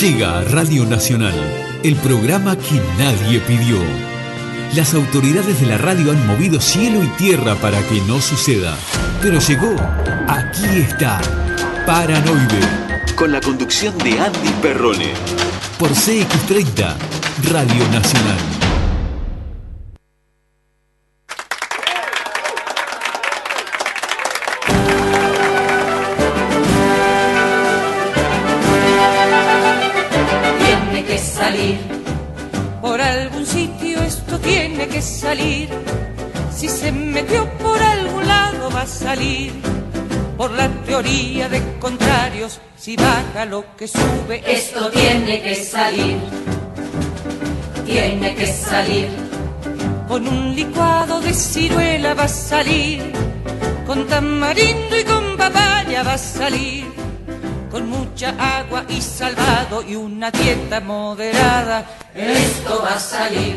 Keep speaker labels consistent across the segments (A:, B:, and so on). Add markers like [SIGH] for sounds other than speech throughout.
A: Llega a Radio Nacional el programa que nadie pidió. Las autoridades de la radio han movido cielo y tierra para que no suceda. Pero llegó. Aquí está. Paranoide. Con la conducción de Andy Perrone. Por CX30, Radio Nacional.
B: De contrarios, si baja lo que sube, esto tiene que salir. Tiene que salir. Con un licuado de ciruela va a salir. Con tamarindo y con papaya va a salir. Con mucha agua y salvado y una dieta moderada, esto va a salir.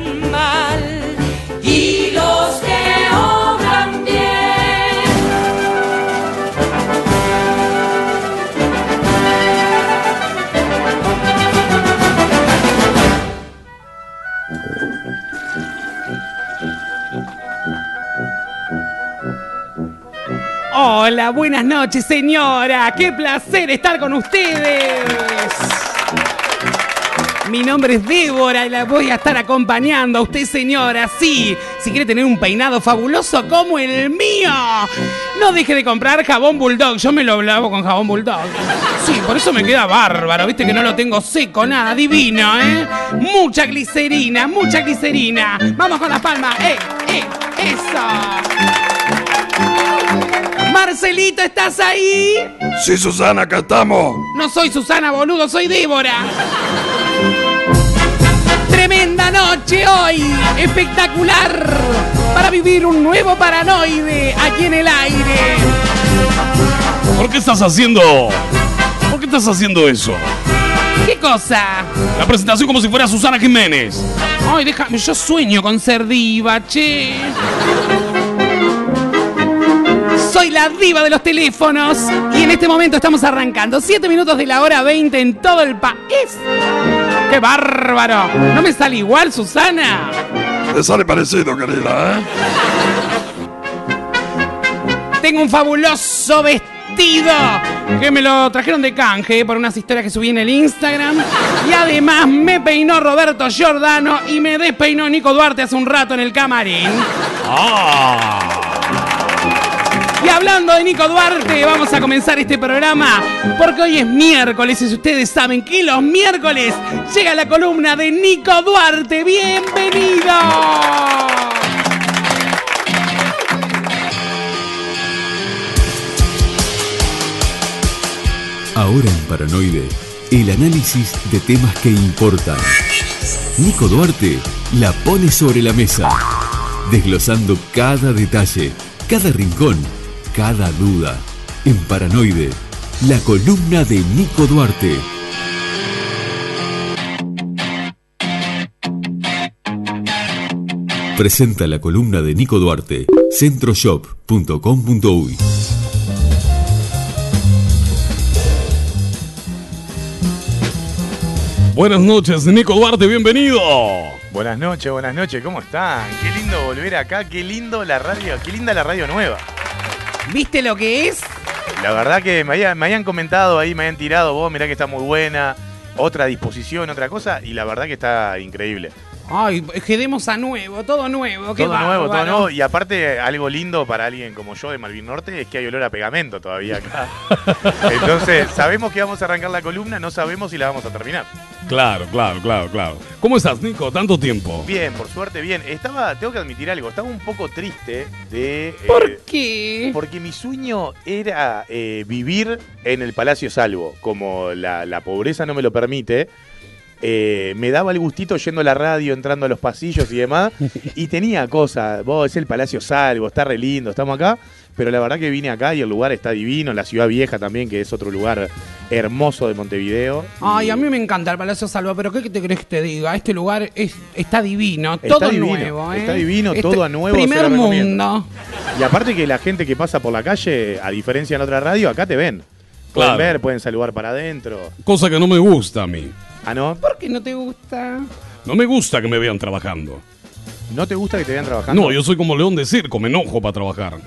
B: mal y los que.
C: Hola, buenas noches, señora. Qué placer estar con ustedes. Mi nombre es Débora y la voy a estar acompañando a usted, señora. Sí, si quiere tener un peinado fabuloso como el mío, no deje de comprar jabón Bulldog. Yo me lo lavo con jabón Bulldog. Sí, por eso me queda bárbaro. Viste que no lo tengo seco, nada, divino, ¿eh? Mucha glicerina, mucha glicerina. Vamos con las palmas. ¡Eh, eh! ¡Eso! Marcelito, ¿estás ahí?
D: Sí, Susana, acá estamos.
C: No soy Susana, boludo, soy Débora. Noche hoy, espectacular, para vivir un nuevo paranoide aquí en el aire.
D: ¿Por qué estás haciendo? ¿Por qué estás haciendo eso?
C: ¿Qué cosa?
D: La presentación como si fuera Susana Jiménez.
C: Ay, déjame, yo sueño con ser diva, che. La diva de los teléfonos y en este momento estamos arrancando 7 minutos de la hora 20 en todo el país. ¡Qué bárbaro! ¿No me sale igual, Susana?
D: Te sale parecido, querida, ¿eh?
C: Tengo un fabuloso vestido que me lo trajeron de canje por unas historias que subí en el Instagram. Y además me peinó Roberto Giordano y me despeinó Nico Duarte hace un rato en el camarín.
D: Ah.
C: Y hablando de Nico Duarte, vamos a comenzar este programa porque hoy es miércoles y ustedes saben que los miércoles llega la columna de Nico Duarte. ¡Bienvenido!
A: Ahora en Paranoide, el análisis de temas que importan. Nico Duarte la pone sobre la mesa, desglosando cada detalle, cada rincón, cada duda. En Paranoide, la columna de Nico Duarte. Presenta la columna de Nico Duarte, centroshop.com.uy.
D: Buenas noches, Nico Duarte, bienvenido.
E: Buenas noches, buenas noches, ¿cómo están? Qué lindo volver acá, qué lindo la radio, qué linda la radio nueva.
C: ¿Viste lo que es?
E: La verdad que me, había- me habían comentado ahí, me habían tirado, vos mirá que está muy buena, otra disposición, otra cosa, y la verdad que está increíble.
C: Ay, quedemos a nuevo, todo nuevo, qué
E: todo nuevo, todo
C: bárbaro.
E: nuevo, y aparte algo lindo para alguien como yo de Malvin Norte es que hay olor a pegamento todavía acá. [LAUGHS] Entonces, sabemos que vamos a arrancar la columna, no sabemos si la vamos a terminar.
D: Claro, claro, claro, claro. ¿Cómo estás, Nico? Tanto tiempo.
E: Bien, por suerte, bien. Estaba, tengo que admitir algo, estaba un poco triste de. eh,
C: ¿Por qué?
E: Porque mi sueño era eh, vivir en el Palacio Salvo. Como la, la pobreza no me lo permite, eh, me daba el gustito yendo a la radio, entrando a los pasillos y demás. [LAUGHS] y tenía cosas. Vos, es el Palacio Salvo, está re lindo, estamos acá. Pero la verdad que vine acá y el lugar está divino. La ciudad vieja también, que es otro lugar hermoso de Montevideo.
C: Ay,
E: Y
C: a mí me encanta el Palacio Salva, pero ¿qué te crees que te diga? Este lugar es, está divino,
E: Está
C: todo
E: divino,
C: nuevo, ¿eh?
E: está divino,
C: Este-
E: todo a nuevo,
C: Primer mundo.
E: Y aparte que la gente que pasa por la calle, a diferencia en otra radio, acá te ven. Pueden
D: Claro.
E: ver, pueden saludar para adentro.
D: Cosa que no me gusta a mí.
E: Ah, ¿no?
C: ¿Por qué no te gusta?
D: No me gusta que me vean trabajando.
E: ¿No te gusta que te vean trabajando?
D: No, yo soy como león de circo, me enojo para trabajar. [LAUGHS]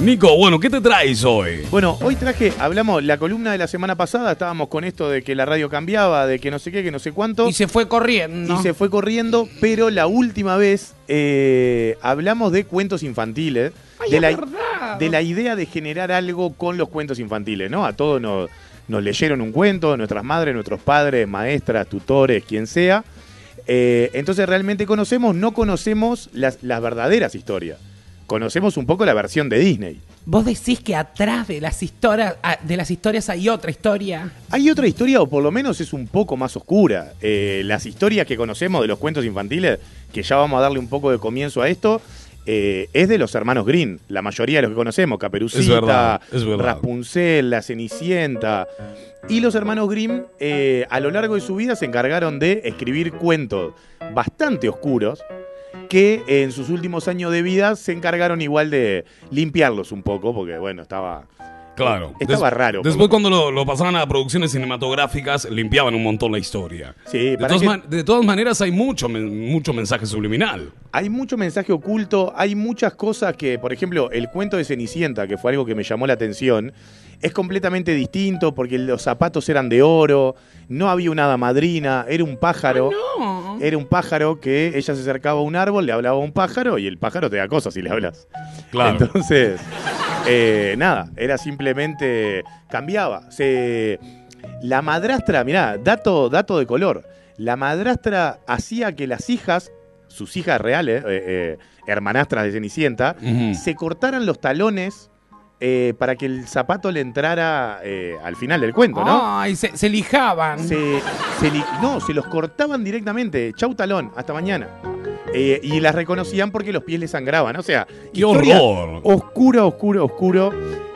D: Nico, bueno, ¿qué te traes hoy?
E: Bueno, hoy traje, hablamos, la columna de la semana pasada, estábamos con esto de que la radio cambiaba, de que no sé qué, que no sé cuánto.
C: Y se fue corriendo.
E: y se fue corriendo, pero la última vez eh, hablamos de cuentos infantiles,
C: Ay,
E: de,
C: es
E: la,
C: verdad.
E: de la idea de generar algo con los cuentos infantiles, ¿no? A todos nos, nos leyeron un cuento, nuestras madres, nuestros padres, maestras, tutores, quien sea. Eh, entonces realmente conocemos, no conocemos las, las verdaderas historias. Conocemos un poco la versión de Disney.
C: Vos decís que atrás de las historias de las historias hay otra historia.
E: Hay otra historia, o por lo menos es un poco más oscura. Eh, las historias que conocemos de los cuentos infantiles, que ya vamos a darle un poco de comienzo a esto, eh, es de los hermanos Green. La mayoría de los que conocemos, Caperucita,
D: Es verdad, es verdad.
E: Rapunzel, La Cenicienta. Y los hermanos Grimm, eh, a lo largo de su vida, se encargaron de escribir cuentos bastante oscuros que en sus últimos años de vida se encargaron igual de limpiarlos un poco, porque bueno, estaba...
D: Claro.
E: Estaba raro.
D: Después cuando lo, lo pasaban a producciones cinematográficas, limpiaban un montón la historia.
E: Sí,
D: De
E: para
D: todas,
E: que-
D: man- de todas maneras hay mucho, men- mucho mensaje subliminal.
E: Hay mucho mensaje oculto, hay muchas cosas que, por ejemplo, el cuento de Cenicienta, que fue algo que me llamó la atención, es completamente distinto porque los zapatos eran de oro, no había una hada madrina, era un pájaro.
C: No.
E: Era un pájaro que ella se acercaba a un árbol, le hablaba a un pájaro y el pájaro te da cosas si le hablas.
D: Claro.
E: Entonces, eh, nada, era simplemente. cambiaba. Se, la madrastra, mirá, dato, dato de color. La madrastra hacía que las hijas, sus hijas reales, eh, eh, hermanastras de Cenicienta,
D: Ujú.
E: se cortaran los talones eh, para que el zapato le entrara eh, al final del cuento, ¿no?
C: Ay, se, se lijaban.
E: Se, se li- no, se los cortaban directamente. Chau talón, hasta mañana. Eh, y las reconocían porque los pies les sangraban. O sea,
D: ¡Qué horror!
E: Oscuro, oscuro, oscuro.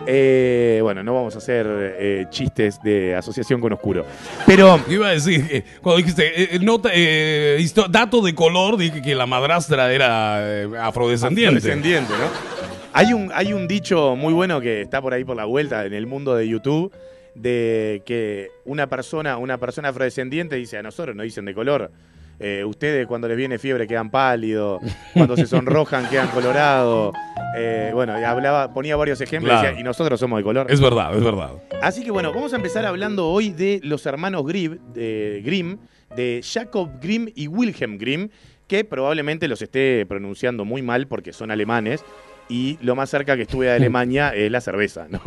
E: Eh, bueno, no vamos a hacer eh, chistes de asociación con oscuro. Pero
D: Yo Iba a decir, que cuando dijiste eh, eh, nota, eh, dato de color, dije que la madrastra era afrodescendiente.
E: descendiente, ¿no? Hay un, hay un dicho muy bueno que está por ahí por la vuelta en el mundo de YouTube de que una persona, una persona afrodescendiente dice a nosotros nos dicen de color. Eh, ustedes cuando les viene fiebre quedan pálidos, cuando se sonrojan [LAUGHS] quedan colorados. Eh, bueno, y hablaba, ponía varios ejemplos y decía, y nosotros somos de color.
D: Es verdad, es verdad.
E: Así que bueno, vamos a empezar hablando hoy de los hermanos Grimm, de, Grimm, de Jacob Grimm y Wilhelm Grimm, que probablemente los esté pronunciando muy mal porque son alemanes. Y lo más cerca que estuve de [LAUGHS] Alemania es la cerveza, ¿no?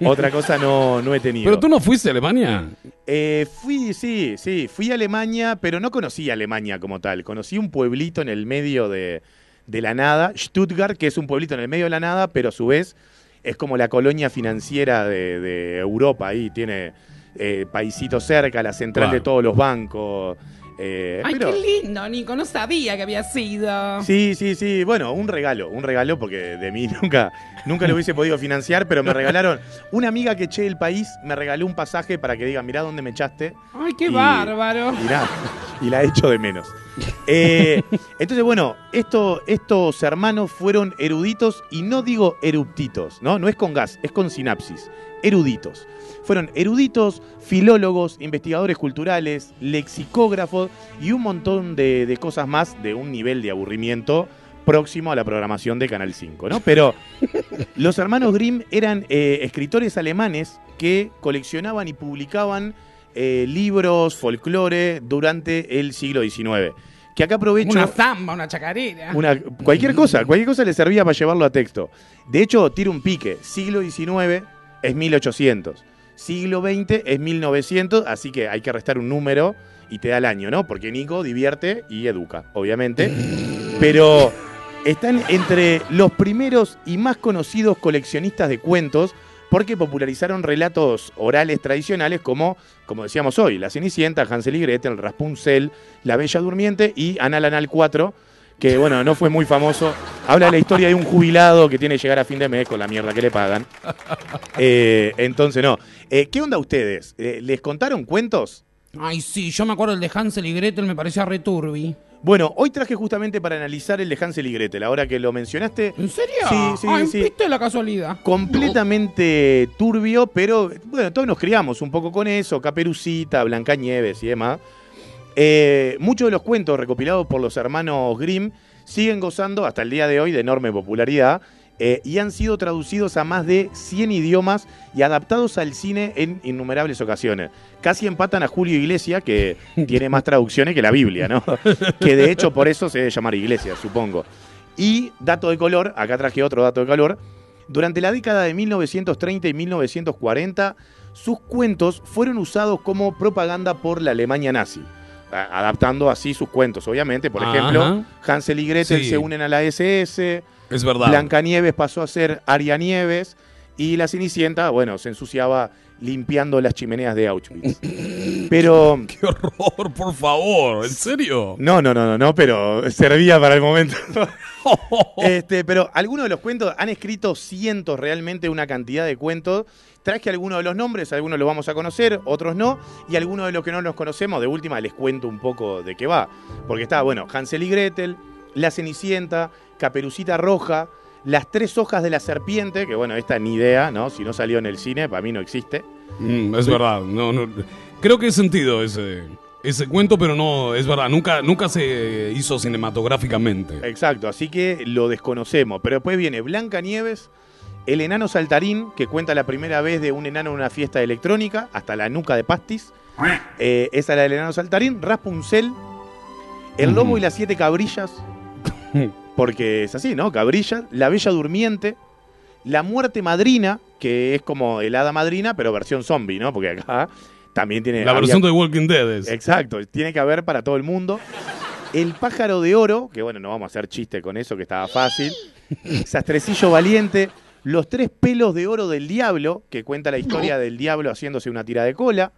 E: [LAUGHS] Otra cosa no, no he tenido.
D: Pero tú no fuiste a Alemania.
E: Eh, fui, sí, sí, fui a Alemania, pero no conocí Alemania como tal. Conocí un pueblito en el medio de, de la nada, Stuttgart, que es un pueblito en el medio de la nada, pero a su vez es como la colonia financiera de, de Europa. Ahí tiene eh, paisito cerca, la central
D: Claro.
E: de todos los bancos. Eh,
C: Ay,
E: pero-
C: qué lindo, Nico. No sabía que había sido.
E: Sí, sí, sí. Bueno, un regalo, un regalo porque de mí [LAUGHS] nunca, nunca lo hubiese podido financiar, pero me regalaron. Una amiga que eché del país me regaló un pasaje para que diga, mirá dónde me echaste.
C: Ay, qué
E: Y-
C: bárbaro.
E: Nada, y la echo de menos. Eh, entonces, bueno, esto- estos hermanos fueron eruditos, y no digo eruptitos, ¿no? No es con gas, es con sinapsis. Eruditos. Fueron eruditos, filólogos, investigadores culturales, lexicógrafos y un montón de, de cosas más de un nivel de aburrimiento próximo a la programación de Canal 5, ¿no? Pero los hermanos Grimm eran eh, escritores alemanes que coleccionaban y publicaban eh, libros, folclore durante el siglo XIX. Que acá aprovecho.
C: Una zamba, una chacarera.
E: Una- cualquier cosa, cualquier cosa le servía para llevarlo a texto. De hecho, tiro un pique. Siglo XIX es 1800. Siglo XX es 1900, así que hay que restar un número y te da el año, ¿no? Porque Nico divierte y educa, obviamente. [LAUGHS] Pero están entre los primeros y más conocidos coleccionistas de cuentos porque popularizaron relatos orales tradicionales como, como decíamos hoy, La Cenicienta, Hansel y Gretel, Rapunzel, La Bella Durmiente y Anal Anal 4, que bueno, no fue muy famoso. Habla de la historia de un jubilado que tiene que llegar a fin de mes con la mierda que le pagan. Eh, entonces, no. Eh, ¿Qué onda ustedes? Eh, ¿Les contaron cuentos?
C: Ay, sí, yo me acuerdo el de Hansel y Gretel, me parecía returbi.
E: Bueno, hoy traje justamente para analizar el de Hansel y Gretel, ahora que lo mencionaste.
C: ¿En serio?
E: Sí, sí,
C: Ay,
E: sí.
C: ¿Viste la casualidad?
E: Completamente turbio, pero bueno, todos nos criamos un poco con eso, Caperucita, Blancanieves y demás. Eh, muchos de los cuentos recopilados por los hermanos Grimm siguen gozando hasta el día de hoy de enorme popularidad eh, y han sido traducidos a más de 100 idiomas y adaptados al cine en innumerables ocasiones. Casi empatan a Julio Iglesias, que [LAUGHS] tiene más traducciones que la Biblia, ¿no? [LAUGHS] que de hecho por eso se debe llamar Iglesia, supongo. Y dato de color, acá traje otro dato de color. Durante la década de 1930 y 1940, sus cuentos fueron usados como propaganda por la Alemania nazi. Adaptando así sus cuentos, obviamente. Por
D: Ajá.
E: ejemplo, Hansel y Gretel
D: Sí.
E: se unen a la SS,
D: Es verdad.
E: Blancanieves pasó a ser Aria Nieves y la Cenicienta, bueno, se ensuciaba limpiando las chimeneas de Auschwitz. [LAUGHS] Pero
D: Qué horror, por favor. ¿En serio?
E: no, no, no, no, no, pero servía para el momento. [LAUGHS] este, pero algunos de los cuentos han escrito cientos realmente, una cantidad de cuentos. Traje algunos de los nombres, algunos los vamos a conocer, otros no, y algunos de los que no los conocemos, de última les cuento un poco de qué va. Porque está, bueno, Hansel y Gretel, La Cenicienta, Caperucita Roja, Las Tres Hojas de la Serpiente, que bueno, esta ni idea, ¿no? Si no salió en el cine, para mí no existe.
D: Mm, es verdad. No, no. Creo que es sentido ese, ese cuento, pero no, es verdad. Nunca, nunca se hizo cinematográficamente.
E: Exacto, así que lo desconocemos. Pero después viene Blanca Nieves, el enano saltarín, que cuenta la primera vez de un enano en una fiesta electrónica, hasta la nuca de pastis. Eh, esa es la del enano saltarín. Rapunzel, el lobo y las siete cabrillas, [LAUGHS] porque es así, ¿no? Cabrillas, la bella durmiente, la muerte madrina, que es como el hada madrina, pero versión zombie, ¿no? Porque acá también tiene...
D: La
E: había-
D: versión de Walking Dead es.
E: Exacto, tiene que haber para todo el mundo. El pájaro de oro, que bueno, no vamos a hacer chiste con eso, que estaba fácil. Sastrecillo valiente. Los tres pelos de oro del diablo, que cuenta la historia del diablo haciéndose una tira de cola.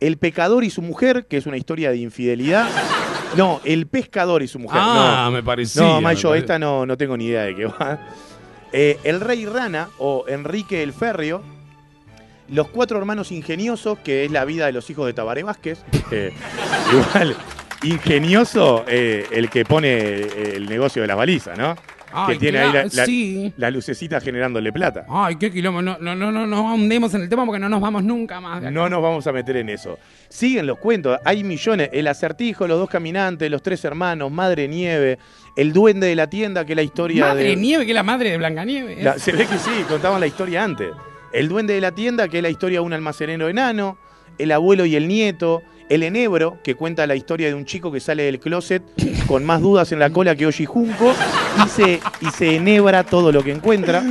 E: El pecador y su mujer, que es una historia de infidelidad. No, el pescador y su mujer.
D: ah,
E: no.
D: me parecía.
E: No, Mayo,
D: pare-
E: esta no, no tengo ni idea de qué va. Eh, el rey rana o Enrique el Férreo. Los cuatro hermanos ingeniosos, que es la vida de los hijos de Tabaré Vázquez. que [LAUGHS] igual, ingenioso eh, el que pone eh, el negocio de las balizas, ¿no?
C: Ay,
E: que tiene ahí la,
C: claro,
E: la-
C: sí.
E: la lucecita generándole plata.
C: Ay, qué quilombo. No, no, no, no, no ahondemos en el tema porque no nos vamos nunca más. de.
E: No nos vamos a meter en eso. Siguen los cuentos, hay millones. El acertijo, los dos caminantes, los tres hermanos, Madre Nieve, el duende de la tienda, que es la historia
C: Madre
E: de.
C: Nieve, que es la madre de Blancanieves.
E: La- se ve que sí, contaban la historia antes. El duende de la tienda, que es la historia de un almacenero enano. El abuelo y el nieto. El enebro, que cuenta la historia de un chico que sale del closet con más dudas en la cola que Oji Junco y se, y se enebra todo lo que encuentra.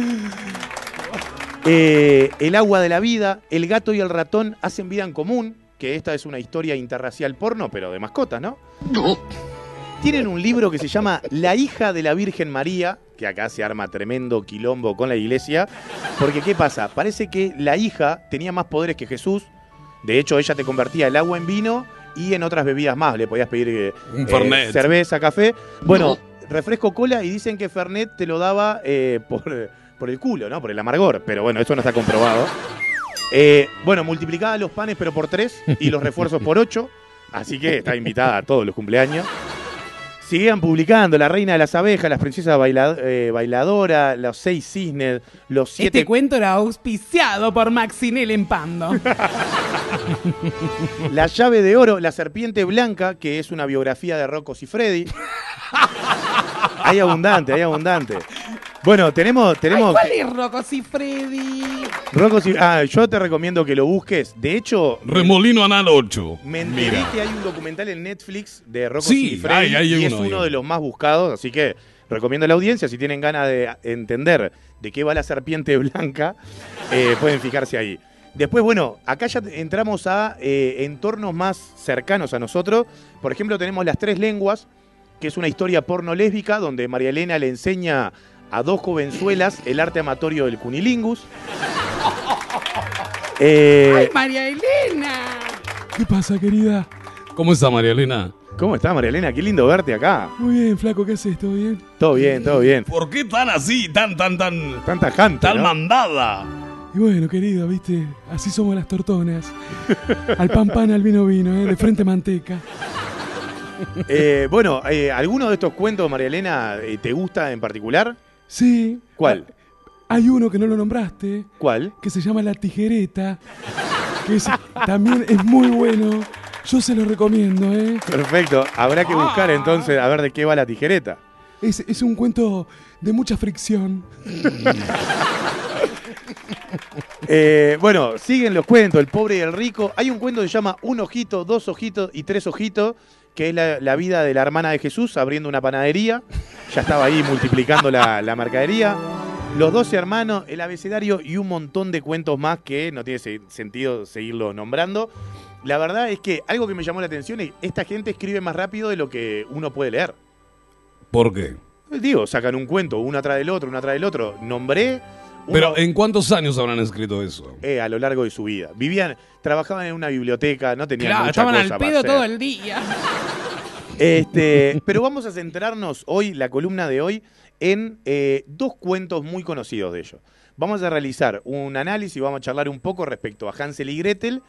E: Eh, el agua de la vida, el gato y el ratón hacen vida en común, que esta es una historia interracial porno, pero de mascotas, ¿no? Tienen un libro que se llama La hija de la Virgen María, que acá se arma tremendo quilombo con la iglesia, porque ¿qué pasa? Parece que la hija tenía más poderes que Jesús, de hecho ella te convertía el agua en vino y en otras bebidas más, le podías pedir eh,
D: Un
E: eh, cerveza, café, bueno, refresco cola y dicen que Fernet te lo daba eh, por, por el culo, ¿no? Por el amargor, pero bueno, eso no está comprobado. Eh, bueno, multiplicaba los panes pero por tres y los refuerzos por ocho, así que está invitada a todos los cumpleaños. Seguían publicando La Reina de las Abejas, Las Princesas baila- eh, Bailadora, Los Seis Cisnes, Los Siete...
C: Este cuento era auspiciado por Maxinel en Pando. [LAUGHS]
E: La Llave de Oro, La Serpiente Blanca, que es una biografía de Rocco y Freddy. [LAUGHS] hay abundante, hay abundante. Bueno, tenemos... tenemos
C: ¿Cuál es Rocco Freddy?
E: Rocco Cif- Ah, yo te recomiendo que lo busques. De hecho...
D: Remolino Anal 8.
E: Me enteré
D: Mira.
E: que hay un documental en Netflix de Rocco
D: Sí,
E: y Freddy
D: hay- hay
E: y es
D: uno, hay
E: de los más buscados, así que recomiendo a la audiencia, si tienen ganas de entender de qué va la serpiente [LAUGHS] blanca, eh, pueden fijarse ahí. Después, bueno, acá ya entramos a eh, entornos más cercanos a nosotros. Por ejemplo, tenemos Las Tres Lenguas, que es una historia porno lésbica donde María Elena le enseña a dos jovenzuelas el arte amatorio del cunilingus. [LAUGHS] Eh,
C: ¡Ay, María Elena!
D: ¿Qué pasa, querida? ¿Cómo está, María Elena?
E: ¿Cómo está María Elena? Qué lindo verte acá.
D: Muy bien, flaco, ¿qué haces? ¿Todo bien?
E: Todo bien, todo bien.
D: ¿Por qué tan así, tan, tan, tan,
E: Tan tajante,
D: tan
E: ¿no?
D: mandada?
F: Y bueno, querido, viste, así somos las tortonas. Al pan pan, al vino vino, ¿eh? de frente manteca.
E: Eh, bueno, eh, ¿alguno de estos cuentos, María Elena, eh, te gusta en particular?
F: Sí.
E: ¿Cuál?
F: Hay uno que no lo nombraste,
E: ¿Cuál?
F: que se llama La Tijereta, que es- también es muy bueno. Yo se lo recomiendo, ¿eh?
E: Perfecto. Habrá que buscar entonces a ver de qué va la tijereta.
F: Es, es un cuento de mucha fricción. [LAUGHS]
E: Eh, bueno, siguen los cuentos, el pobre y el rico. Hay un cuento que se llama Un ojito, dos ojitos y tres ojitos, que es la, la vida de la hermana de Jesús abriendo una panadería. Ya estaba ahí multiplicando la, la mercadería. Los doce hermanos, el abecedario y un montón de cuentos más que no tiene se- sentido seguirlo nombrando. La verdad es que algo que me llamó la atención es esta gente escribe más rápido de lo que uno puede leer.
D: ¿Por qué?
E: Digo, sacan un cuento, uno atrás del otro, uno atrás del otro. Nombré.
D: Pero, ¿en cuántos años habrán escrito eso?
E: eh, a lo largo de su vida. Vivían, trabajaban en una biblioteca, no tenían
C: Claro,
E: mucha
C: estaban
E: cosa
C: al
E: para
C: pedo
E: hacer.
C: todo el día.
E: Este, [LAUGHS] pero vamos a centrarnos hoy, la columna de hoy, en eh, dos cuentos muy conocidos de ellos. Vamos a realizar un análisis, vamos a charlar un poco respecto a Hansel y Gretel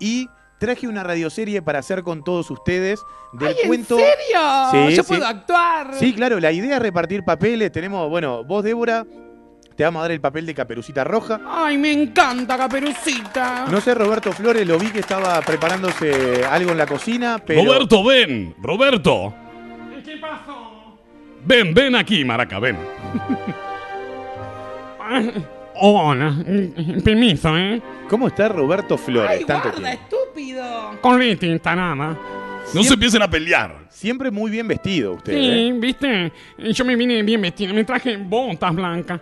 E: y traje una radioserie para hacer con todos ustedes del
C: Ay, ¿en
E: cuento.
C: serio?
E: Sí,
C: Yo
E: sí.
C: puedo actuar.
E: Sí, claro, la idea es repartir papeles. Tenemos, bueno, vos, Débora, te vamos a dar el papel de Caperucita Roja.
C: Ay, me encanta, Caperucita.
E: No sé, Roberto Flores, lo vi que estaba preparándose algo en la cocina, pero.
D: Roberto, ven. Roberto.
C: ¿Qué pasó?
D: Ven, ven aquí, Maraca, ven. [LAUGHS]
C: Hola, permiso, ¿eh?
E: ¿Cómo está Roberto Flores?
C: Ay,
E: Tanto
C: guarda,
E: tiempo.
C: estúpido. Con tinta nada.
D: No se empiecen a pelear.
E: Siempre muy bien vestido usted.
C: Sí,
E: ¿eh?
C: viste, yo me vine bien vestido, me traje botas blancas.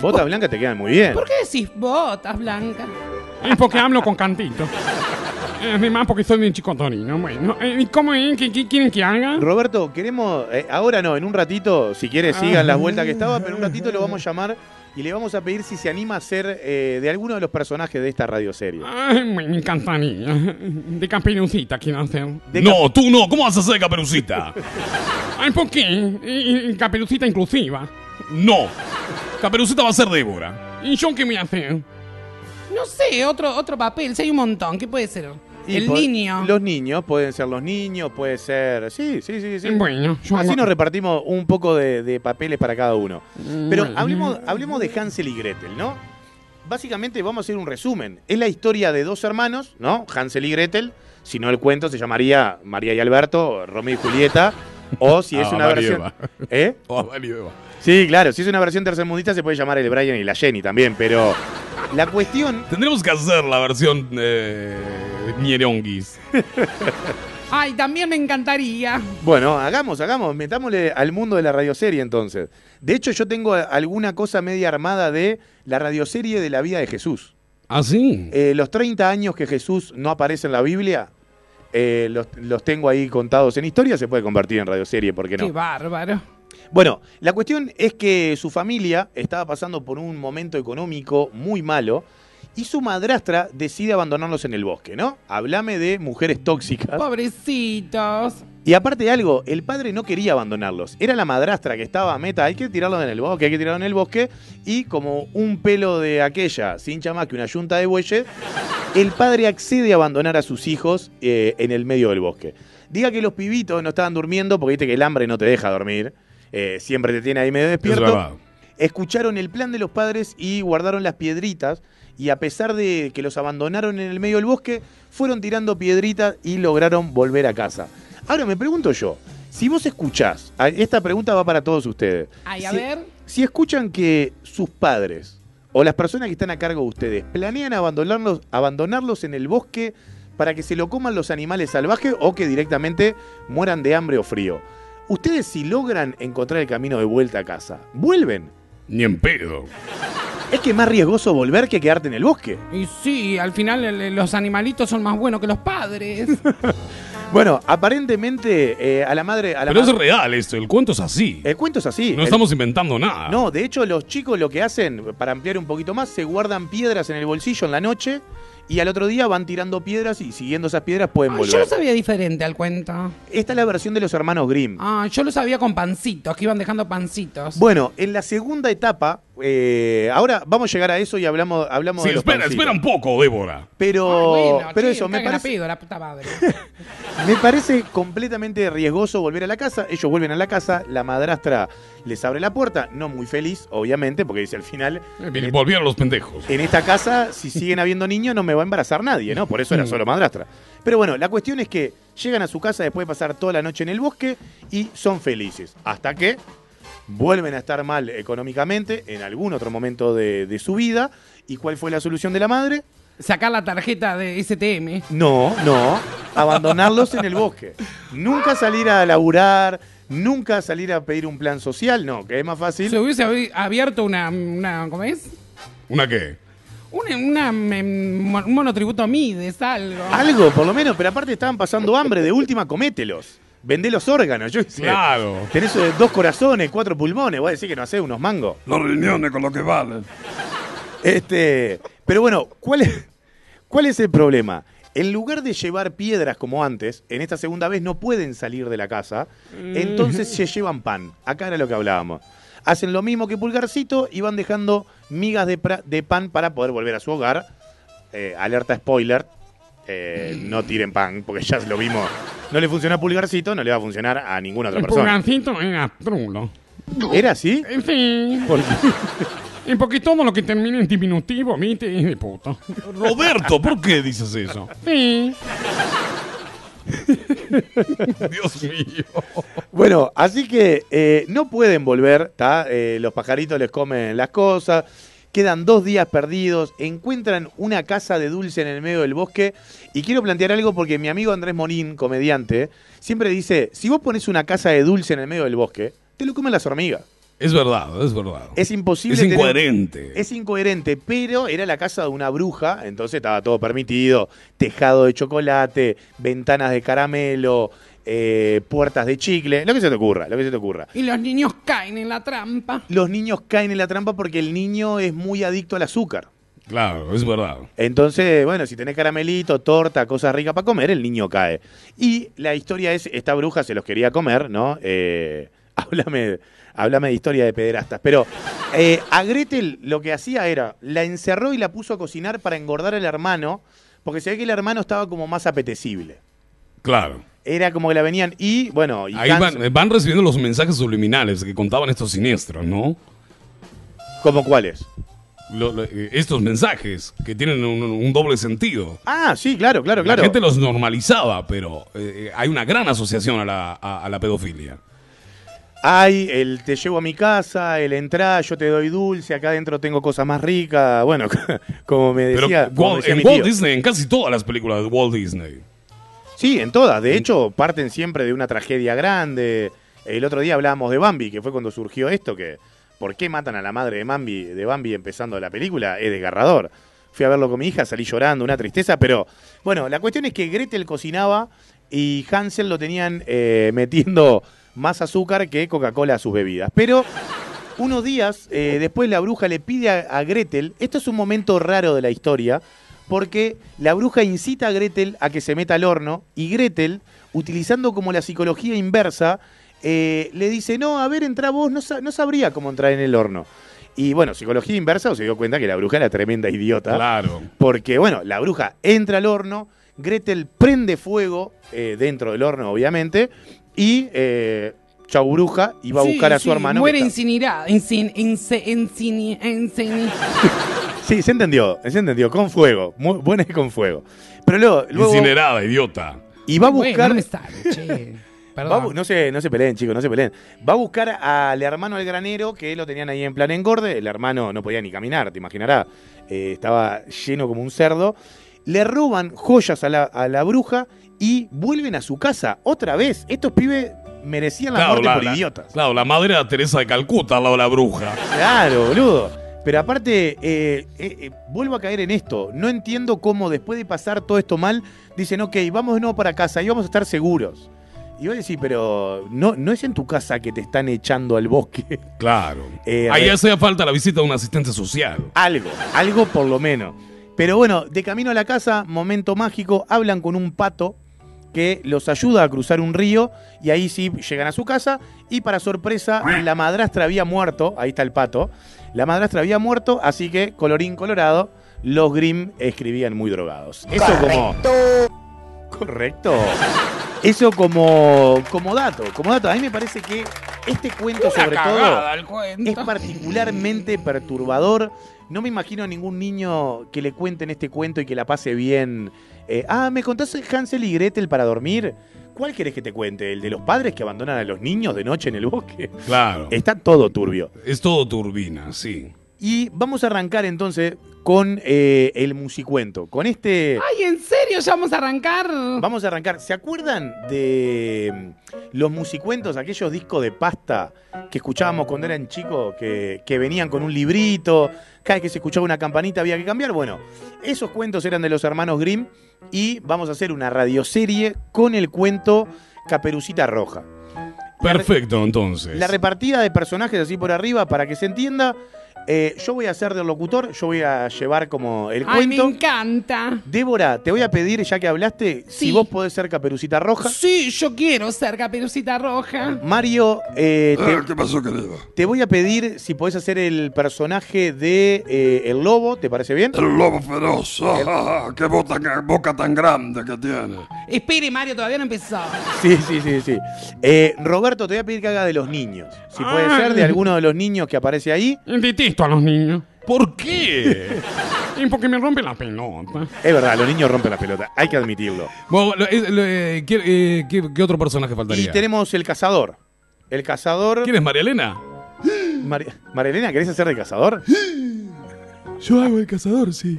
E: Botas blancas te quedan muy bien.
C: ¿Por qué decís botas blancas? Es porque hablo con cantito. Además, porque soy de Chico Torino. Bueno, eh, ¿y ¿cómo es? ¿Qué, qué quieren que haga?
E: Roberto, queremos. eh, ahora no, en un ratito, si quiere, sigan las vueltas que estaba, pero en un ratito lo vamos a llamar y le vamos a pedir si se anima a ser eh, de alguno de los personajes de esta radioserie.
C: Ay, me, me encantaría. De caperucita quiero hacer.
E: De
D: no, tú no. ¿Cómo vas a hacer caperucita?
C: Ay, ¿por qué? Y- y Caperucita inclusiva.
D: No. Caperucita va a ser Débora.
C: ¿Y yo qué a hacer? No sé, otro, otro papel, si hay un montón. ¿Qué puede ser?
E: Y
C: El niño.
E: Los niños, pueden ser los niños, puede ser. Sí, sí, sí, sí.
C: Bueno, yo
E: Así
C: hago-
E: nos repartimos un poco de, de papeles para cada uno. Pero
C: Bueno.
E: hablemos, hablemos de Hansel y Gretel, ¿no? Básicamente vamos a hacer un resumen. Es la historia de dos hermanos, ¿no? Hansel y Gretel. Si no, el cuento se llamaría María y Alberto, Romeo y Julieta. O si es
D: Ah,
E: una versión.
D: Eva.
E: ¿Eh? [LAUGHS]
D: Oh, vale, Eva.
E: Sí, claro. Si es una versión tercermundista, se puede llamar el Brian y la Jenny también. Pero la cuestión.
D: Tendremos que hacer la versión eh. [LAUGHS]
C: Ay, también me encantaría.
E: Bueno, hagamos, hagamos, metámosle al mundo de la radioserie entonces. De hecho, yo tengo alguna cosa media armada de la radioserie de la vida de Jesús.
D: ¿Ah, sí?
E: Eh, los 30 años que Jesús no aparece en la Biblia, eh, los, los tengo ahí contados en historia, se puede convertir en radioserie, ¿por qué
C: Qué
E: no?
C: bárbaro.
E: Bueno, la cuestión es que su familia estaba pasando por un momento económico muy malo y su madrastra decide abandonarlos en el bosque, ¿no? Hablame de mujeres tóxicas.
C: Pobrecitos.
E: Y aparte de algo, el padre no quería abandonarlos. Era la madrastra que estaba meta, hay que tirarlos en el bosque, hay que tirarlos en el bosque. Y como un pelo de aquella, sin más que una yunta de bueyes, el padre accede a abandonar a sus hijos eh, en el medio del bosque. Diga que los pibitos no estaban durmiendo, porque viste que el hambre no te deja dormir. eh, siempre te tiene ahí medio
D: Es
E: despierto escucharon el plan de los padres y guardaron las piedritas. Y a pesar de que los abandonaron en el medio del bosque, fueron tirando piedritas y lograron volver a casa. Ahora me pregunto yo, si vos escuchás, esta pregunta va para todos ustedes.
C: Ay, a
E: Si-
C: ver.
E: Si escuchan que sus padres o las personas que están a cargo de ustedes planean abandonarlos, abandonarlos en el bosque para que se lo coman los animales salvajes o que directamente mueran de hambre o frío. Ustedes si logran encontrar el camino de vuelta a casa, ¿vuelven?
D: Ni en pedo.
E: Es que es más riesgoso volver que quedarte en el bosque.
C: Y sí, al final el- los animalitos son más buenos que los padres. [LAUGHS]
E: Bueno, aparentemente eh, a la madre. A la
D: Pero es real esto, el cuento es así.
E: el cuento es así.
D: No
E: El-
D: estamos inventando nada.
E: No, de hecho, los chicos lo que hacen, para ampliar un poquito más, se guardan piedras en el bolsillo en la noche y al otro día van tirando piedras y siguiendo esas piedras pueden
C: Ay,
E: volver.
C: yo lo sabía diferente al cuento.
E: Esta es la versión de los hermanos Grimm.
C: Ah, yo lo sabía con pancitos, que iban dejando pancitos.
E: Bueno, en la segunda etapa, eh, ahora vamos a llegar a eso y hablamos, hablamos
D: Sí,
E: de los
D: espera,
E: pancitos.
D: espera un poco, Débora.
E: Pero,
C: Ay, bueno,
E: pero
C: che,
E: eso, me
C: cagan a
E: parece,
C: pedo, la puta madre. [LAUGHS]
E: me parece completamente riesgoso volver a la casa. Ellos vuelven a la casa, la madrastra les abre la puerta, no muy feliz, obviamente, porque dice al final,
D: Eh, Volvieron los pendejos.
E: en esta casa, si siguen habiendo niños, no me va a embarazar nadie, ¿no? Por eso era solo madrastra. Pero bueno, la cuestión es que llegan a su casa después de pasar toda la noche en el bosque y son felices. Hasta que vuelven a estar mal económicamente en algún otro momento de, de su vida. ¿Y cuál fue la solución de la madre?
C: Sacar la tarjeta de STM.
E: No, no. Abandonarlos en el bosque. Nunca salir a laburar, nunca salir a pedir un plan social, no, que es más fácil.
C: Se hubiese abi- abierto una, una ¿cómo es?
D: ¿Una qué?
C: Una, una, em, un monotributo Mides, algo.
E: Algo, por lo menos, pero aparte estaban pasando hambre, de última comételos. Vendé los órganos, yo sé.
D: Claro.
E: Tenés eh, dos corazones, cuatro pulmones, voy a decir que no hace unos mangos.
F: Los riñones con lo que valen.
E: Este, pero bueno, ¿cuál es, ¿cuál es el problema? En lugar de llevar piedras como antes, en esta segunda vez no pueden salir de la casa, entonces se llevan pan. Acá era lo que hablábamos. Hacen lo mismo que Pulgarcito y van dejando migas de, pra- de pan para poder volver a su hogar. Eh, alerta spoiler, eh, no tiren pan, porque ya lo vimos. No le funciona a Pulgarcito, no le va a funcionar a ninguna otra
C: El
E: persona.
C: pulgancito era trulo.
E: ¿Era así?
C: En fin.
E: ¿Por qué? [LAUGHS]
C: Y porque todo lo que termina en diminutivo, viste, es de puto.
D: Roberto, ¿por qué dices eso?
C: Sí. [LAUGHS]
D: Dios mío.
E: Bueno, así que eh, no pueden volver, ¿tá? Eh, los pajaritos les comen las cosas, quedan dos días perdidos, encuentran una casa de dulce en el medio del bosque y quiero plantear algo porque mi amigo Andrés Morín, comediante, siempre dice, si vos pones una casa de dulce en el medio del bosque, te lo comen las hormigas.
D: Es verdad, es verdad.
E: Es imposible.
D: Es
E: tener-
D: incoherente.
E: Es incoherente, pero era la casa de una bruja, entonces estaba todo permitido. Tejado de chocolate, ventanas de caramelo, eh, puertas de chicle, lo que se te ocurra, lo que se te ocurra.
C: Y los niños caen en la trampa.
E: Los niños caen en la trampa porque el niño es muy adicto al azúcar.
D: Claro, es verdad.
E: Entonces, bueno, si tenés caramelito, torta, cosas ricas para comer, el niño cae. Y la historia es, esta bruja se los quería comer, ¿no? Eh, [LAUGHS] háblame, háblame de historia de pederastas. Pero eh, a Gretel lo que hacía era, la encerró y la puso a cocinar para engordar al hermano, porque se ve que el hermano estaba como más apetecible.
D: Claro.
E: Era como que la venían y, bueno, y
D: Ahí
E: Hans-
D: van, van recibiendo los mensajes subliminales que contaban estos siniestros, ¿no?
E: ¿Como cuáles?
D: Lo- lo- eh, estos mensajes que tienen un, un doble sentido.
E: Ah, sí, claro, claro, claro.
D: La gente los normalizaba, pero eh, hay una gran asociación a la, a- a la pedofilia.
E: Hay el te llevo a mi casa, el entrá, yo te doy dulce, acá adentro tengo cosas más ricas. [LAUGHS] Bueno, [LAUGHS] como me
D: Pero
E: decía, como
D: Walt-
E: decía
D: en
E: mi
D: Walt
E: tío.
D: Disney, en casi todas las películas de Walt Disney.
E: Sí, en todas. De hecho, parten siempre de una tragedia grande. El otro día hablábamos de Bambi, que fue cuando surgió esto, que ¿por qué matan a la madre de Bambi, de Bambi empezando la película? Es desgarrador. Fui a verlo con mi hija, salí llorando, una tristeza, pero bueno, la cuestión es que Gretel cocinaba y Hansel lo tenían eh, metiendo más azúcar que Coca-Cola a sus bebidas. Pero unos días eh, después la bruja le pide a, a Gretel, esto es un momento raro de la historia, porque la bruja incita a Gretel a que se meta al horno y Gretel, utilizando como la psicología inversa, eh, le dice, no, a ver, entra vos, no, sa- no sabría cómo entrar en el horno. Y bueno, psicología inversa, o se dio cuenta que la bruja era tremenda idiota.
D: Claro.
E: Porque, bueno, la bruja entra al horno, Gretel prende fuego eh, dentro del horno, obviamente, y eh, chau bruja, va a
C: Sí,
E: buscar a su hermano.
C: Muere incinerada. Incin, incini- incini- [LAUGHS]
E: Sí, se entendió, se entendió, con fuego. Muy buena y con fuego. Pero luego, luego
D: Incinerada, idiota.
E: y va a
C: Bueno,
E: buscar.
C: no me sale, che. [LAUGHS]
E: va a
C: Perdón.
E: bu- no, se, no se peleen, chicos, no se peleen. Va a buscar al hermano del granero, que lo tenían ahí en plan engorde. El hermano no podía ni caminar, te imaginarás. Eh, estaba lleno como un cerdo. Le roban joyas a la, a la bruja y vuelven a su casa otra vez. Estos pibes merecían la
D: Claro,
E: muerte
D: la,
E: por
D: la-
E: idiotas.
D: claro, la madre era Teresa de Calcuta al lado de la bruja.
E: Claro, boludo. Pero aparte, eh, eh, eh, vuelvo a caer en esto. No entiendo cómo después de pasar todo esto mal, dicen, ok, vamos de nuevo para casa y vamos a estar seguros. Y vos decís, pero no, no es en tu casa que te están echando al bosque. [LAUGHS]
D: Claro.
E: Eh,
D: Ahí hace falta la visita de un asistente social.
E: Algo, algo por lo menos. Pero bueno, de camino a la casa, momento mágico, hablan con un pato que los ayuda a cruzar un río y ahí sí llegan a su casa y para sorpresa la madrastra había muerto, ahí está el pato, la madrastra había muerto, así que colorín colorado, los Grimm escribían muy drogados. Eso como... Correcto. Eso como, como dato, como dato. A mí me parece que este cuento sobre todo
C: el
E: es
C: cuento.
E: particularmente perturbador. No me imagino a ningún niño que le cuenten este cuento y que la pase bien. Eh, ah, ¿me contás Hansel y Gretel para dormir? ¿Cuál querés que te cuente? ¿El de los padres que abandonan a los niños de noche en el bosque?
D: Claro.
E: Está todo turbio.
D: Es todo turbina, sí.
E: Y vamos a arrancar entonces con eh, el musicuento. Con este...
C: Ay, ¿en serio? ¿Ya vamos a arrancar?
E: Vamos a arrancar. ¿Se acuerdan de mm, los musicuentos, aquellos discos de pasta que escuchábamos cuando eran chicos, que, que venían con un librito? Cada vez que se escuchaba una campanita había que cambiar. Bueno, esos cuentos eran de los hermanos Grimm y vamos a hacer una radioserie con el cuento Caperucita Roja.
D: Perfecto, entonces.
E: La repartida de personajes así por arriba para que se entienda. Eh, yo voy a ser del locutor, yo voy a llevar como el
C: Ay, me
E: cuento.
C: encanta.
E: Débora, te voy a pedir, ya que hablaste, si vos podés ser Caperucita Roja.
C: Sí, yo quiero ser caperucita roja.
E: Mario, eh, te,
G: Ah, ¿Qué pasó, querido?
E: te voy a pedir si podés hacer el personaje de eh, El Lobo, ¿te parece bien?
G: El lobo feroz. Ah, qué bota- qué boca tan grande que tiene.
C: Espere, Mario, todavía no empezó.
E: Sí, sí, sí, sí. Eh, Roberto, te voy a pedir que haga de los niños. Si puede
C: Ay.
E: ser de alguno de los niños que aparece ahí.
C: Detesto a los niños.
D: ¿Por qué?
C: Y porque me rompe la pelota.
E: Es verdad, los niños rompen la pelota, hay que admitirlo.
D: Bueno, lo- eh, lo- eh, ¿qué, eh, qué- qué otro personaje faltaría?
E: Y tenemos el cazador. El cazador.
D: ¿Quién es María Elena? [GASPS]
E: Mari- Marilena, ¿querés hacer de cazador? [GASPS]
F: Yo hago el cazador, sí.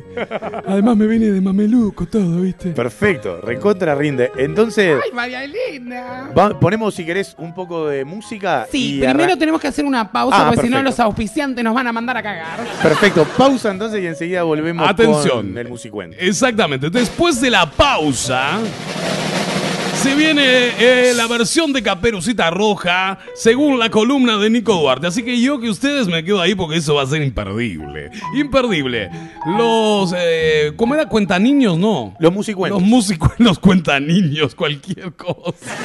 F: Además me viene de mameluco todo, ¿viste?
E: Perfecto, recontra rinde. Entonces,
C: Ay, María Elena.
E: va- ponemos si querés un poco de música.
C: Sí,
E: y
C: primero tenemos que hacer una pausa
E: Ah,
C: porque si no
E: perfecto.
C: los auspiciantes nos van a mandar a cagar.
E: Perfecto, pausa entonces y enseguida volvemos
D: Atención.
E: con el musicuento.
D: Exactamente. Después de la pausa, se viene eh, la versión de Caperucita Roja según la columna de Nico Duarte. Así que yo que ustedes me quedo ahí porque eso va a ser imperdible. Imperdible. Los... Eh, ¿Cómo era? Cuentaniños, no.
E: Los musicuentos.
D: Los músicos, los [LAUGHS] cuentaniños, cualquier cosa.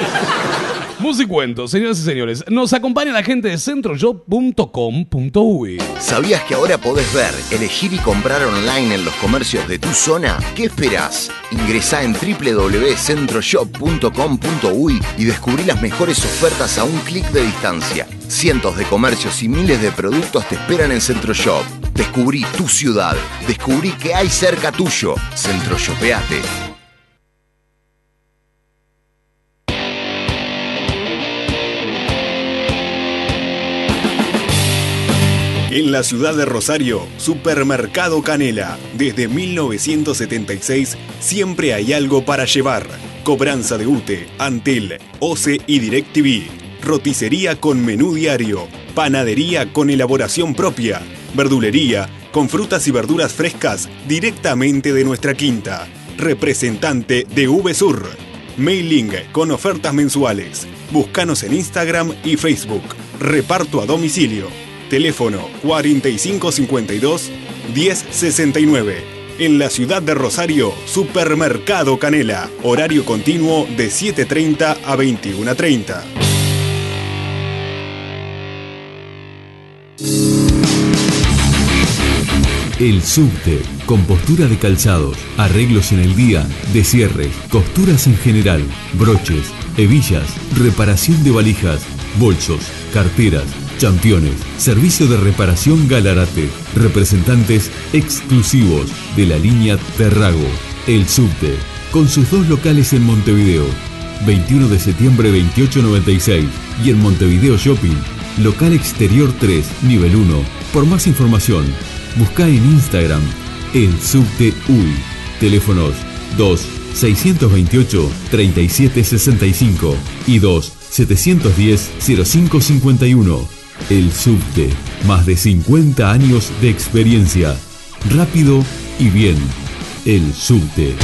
D: Musicuentos, señoras y señores. Nos acompaña la gente de centroshop.com.uy.
H: ¿Sabías que ahora podés ver, elegir y comprar online en los comercios de tu zona? ¿Qué esperás? Ingresá en www.centroshop.com.uy y descubrí las mejores ofertas a un clic de distancia. Cientos de comercios y miles de productos te esperan en Centroshop. Descubrí tu ciudad. Descubrí que hay cerca tuyo. Centroshopeate.
I: En la ciudad de Rosario, Supermercado Canela. Desde 1976 siempre hay algo para llevar. Cobranza de UTE, Antel, OCE y DirecTV. Roticería con menú diario. Panadería con elaboración propia. Verdulería con frutas y verduras frescas directamente de nuestra quinta. Representante de VSUR. Mailing con ofertas mensuales. Búscanos en Instagram y Facebook. Reparto a domicilio. Teléfono 4552 1069. En la ciudad de Rosario, Supermercado Canela. Horario continuo de 7.30 a 21.30.
A: El subte, compostura de calzados, arreglos en el día, descierres, costuras en general, broches, hebillas, reparación de valijas, bolsos, carteras, championes, servicio de reparación Galarate, representantes exclusivos de la línea Terrago. El subte, con sus dos locales en Montevideo, 21 de septiembre 2896 y en Montevideo Shopping, local exterior 3, nivel 1. Por más información, busca en Instagram el subte UI. Teléfonos 2 628 3765 y 2 710 0551. El subte, más de 50 años de experiencia. Rápido y bien. El subte.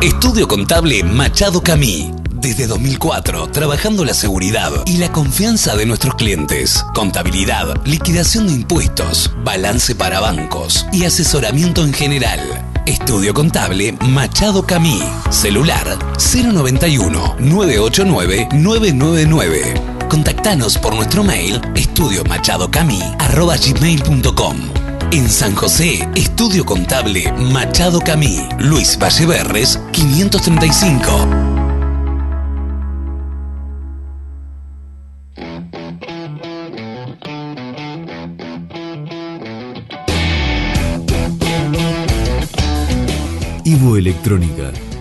J: Estudio Contable Machado Camí. Desde 2004, trabajando la seguridad y la confianza de nuestros clientes. Contabilidad, liquidación de impuestos, balance para bancos y asesoramiento en general. Estudio Contable Machado Camí. Celular 091 989 999. Contactanos por nuestro mail estudiomachadocamí.com. En San José, Estudio Contable Machado Camí. Luis Valleverres, 535.
A: Ivo Electrónica,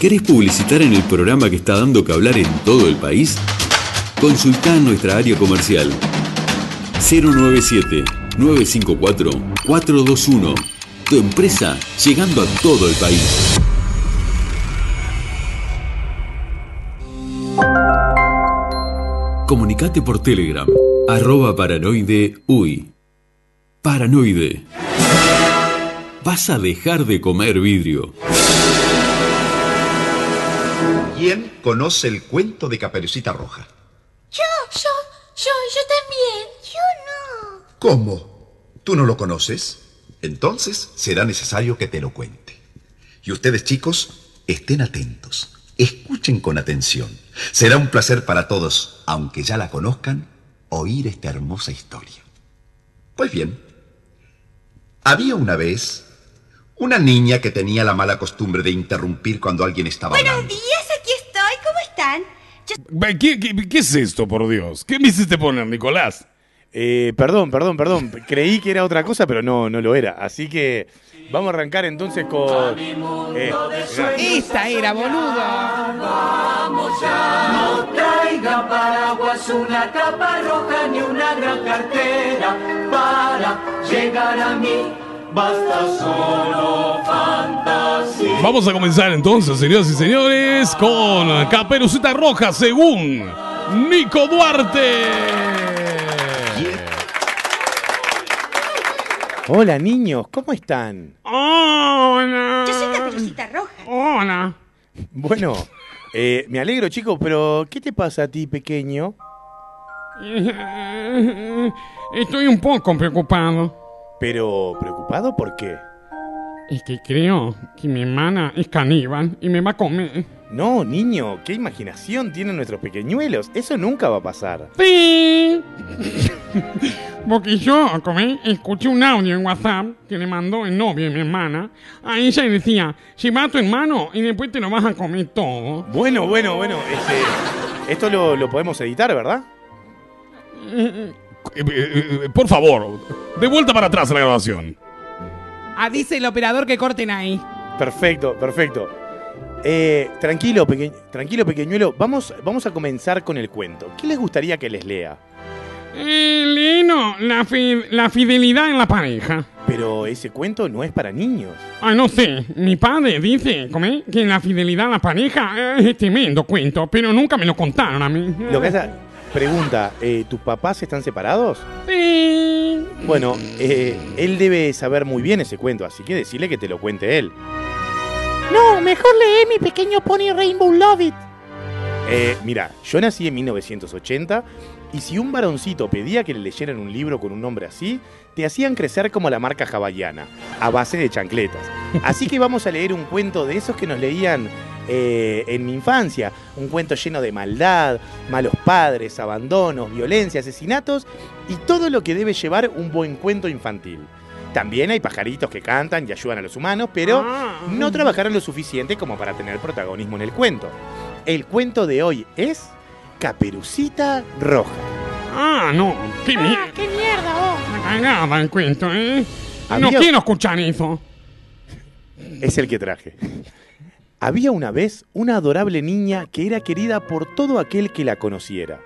A: ¿Querés publicitar en el programa que está dando que hablar en todo el país? Consultá nuestra área comercial 097-954-421. Tu empresa llegando a todo el país. Comunicate por Telegram, arroba paranoide uy. Paranoide. Vas a dejar de comer vidrio.
K: ¿Quién conoce el cuento de Caperucita Roja?
L: Yo, yo, yo, yo también. Yo no.
K: ¿Cómo? ¿Tú no lo conoces? Entonces será necesario que te lo cuente. Y ustedes, chicos, estén atentos. Escuchen con atención. Será un placer para todos, aunque ya la conozcan, oír esta hermosa historia. Pues bien, había una vez una niña que tenía la mala costumbre de interrumpir cuando alguien estaba
L: Buenos
K: hablando.
L: días, aquí estoy. ¿Cómo están?
D: ¿Qué, qué, qué es esto, por Dios? ¿Qué me hiciste poner, Nicolás?
E: Eh, perdón, perdón, perdón. Creí que era otra cosa, pero no, no lo era. Así que vamos a arrancar entonces con. eh.
C: Esta era, boludo.
M: Vamos ya, no traiga paraguas, una capa roja ni una gran cartera para llegar a mí. Basta solo fantasía.
D: Vamos a comenzar entonces, señoras y señores, con Caperucita Roja según Nico Duarte.
E: Hola, niños, ¿cómo están?
C: Hola.
L: Yo soy Caperucita Roja.
C: Hola.
E: Bueno, eh, me alegro, chicos, pero ¿qué te pasa a ti, pequeño? [LAUGHS]
C: Estoy un poco preocupado.
E: Pero, ¿preocupado por qué?
C: Es que creo que mi hermana es caníbal y me va a comer.
E: No, niño, qué imaginación tienen nuestros pequeñuelos. Eso nunca va a pasar.
C: Sí. [LAUGHS] Porque yo, como escuché un audio en WhatsApp que le mandó el novio de mi hermana a ella y decía, lleva a tu hermano y después te lo vas a comer todo.
E: Bueno, bueno, bueno. Este, esto lo, lo podemos editar, ¿verdad?
D: Eh, eh, eh, por favor, de vuelta para atrás la grabación.
C: Ah, dice el operador que corten ahí.
E: Perfecto, perfecto. Eh, tranquilo, peque- tranquilo, pequeñuelo. Vamos, vamos a comenzar con el cuento. ¿Qué les gustaría que les lea?
C: Eh, Lino, la, fi- la fidelidad en la pareja.
E: Pero ese cuento no es para niños.
C: Ay, no sé, mi padre dice que la fidelidad en la pareja es tremendo cuento, pero nunca me lo contaron a mí.
E: Lo que pasa, pregunta, eh, ¿tus papás están separados?
C: Sí.
E: Bueno, eh, él debe saber muy bien ese cuento, así que decirle que te lo cuente él.
N: No, mejor lee mi pequeño pony Rainbow Love It.
E: Eh, mira, yo nací en 1980 y si un varoncito pedía que le leyeran un libro con un nombre así, te hacían crecer como la marca hawaiana, a base de chancletas. Así que vamos a leer un cuento de esos que nos leían eh, en mi infancia. Un cuento lleno de maldad, malos padres, abandonos, violencia, asesinatos y todo lo que debe llevar un buen cuento infantil. También hay pajaritos que cantan y ayudan a los humanos, pero no trabajaron lo suficiente como para tener protagonismo en el cuento. El cuento de hoy es Caperucita Roja.
D: Ah, no. Qué
N: Ah,
D: mierda.
N: qué mierda, vos.
D: Cagada el cuento, ¿eh? No
E: Había-
D: quiero escuchar eso.
E: Es el que traje. Había una vez una adorable niña que era querida por todo aquel que la conociera,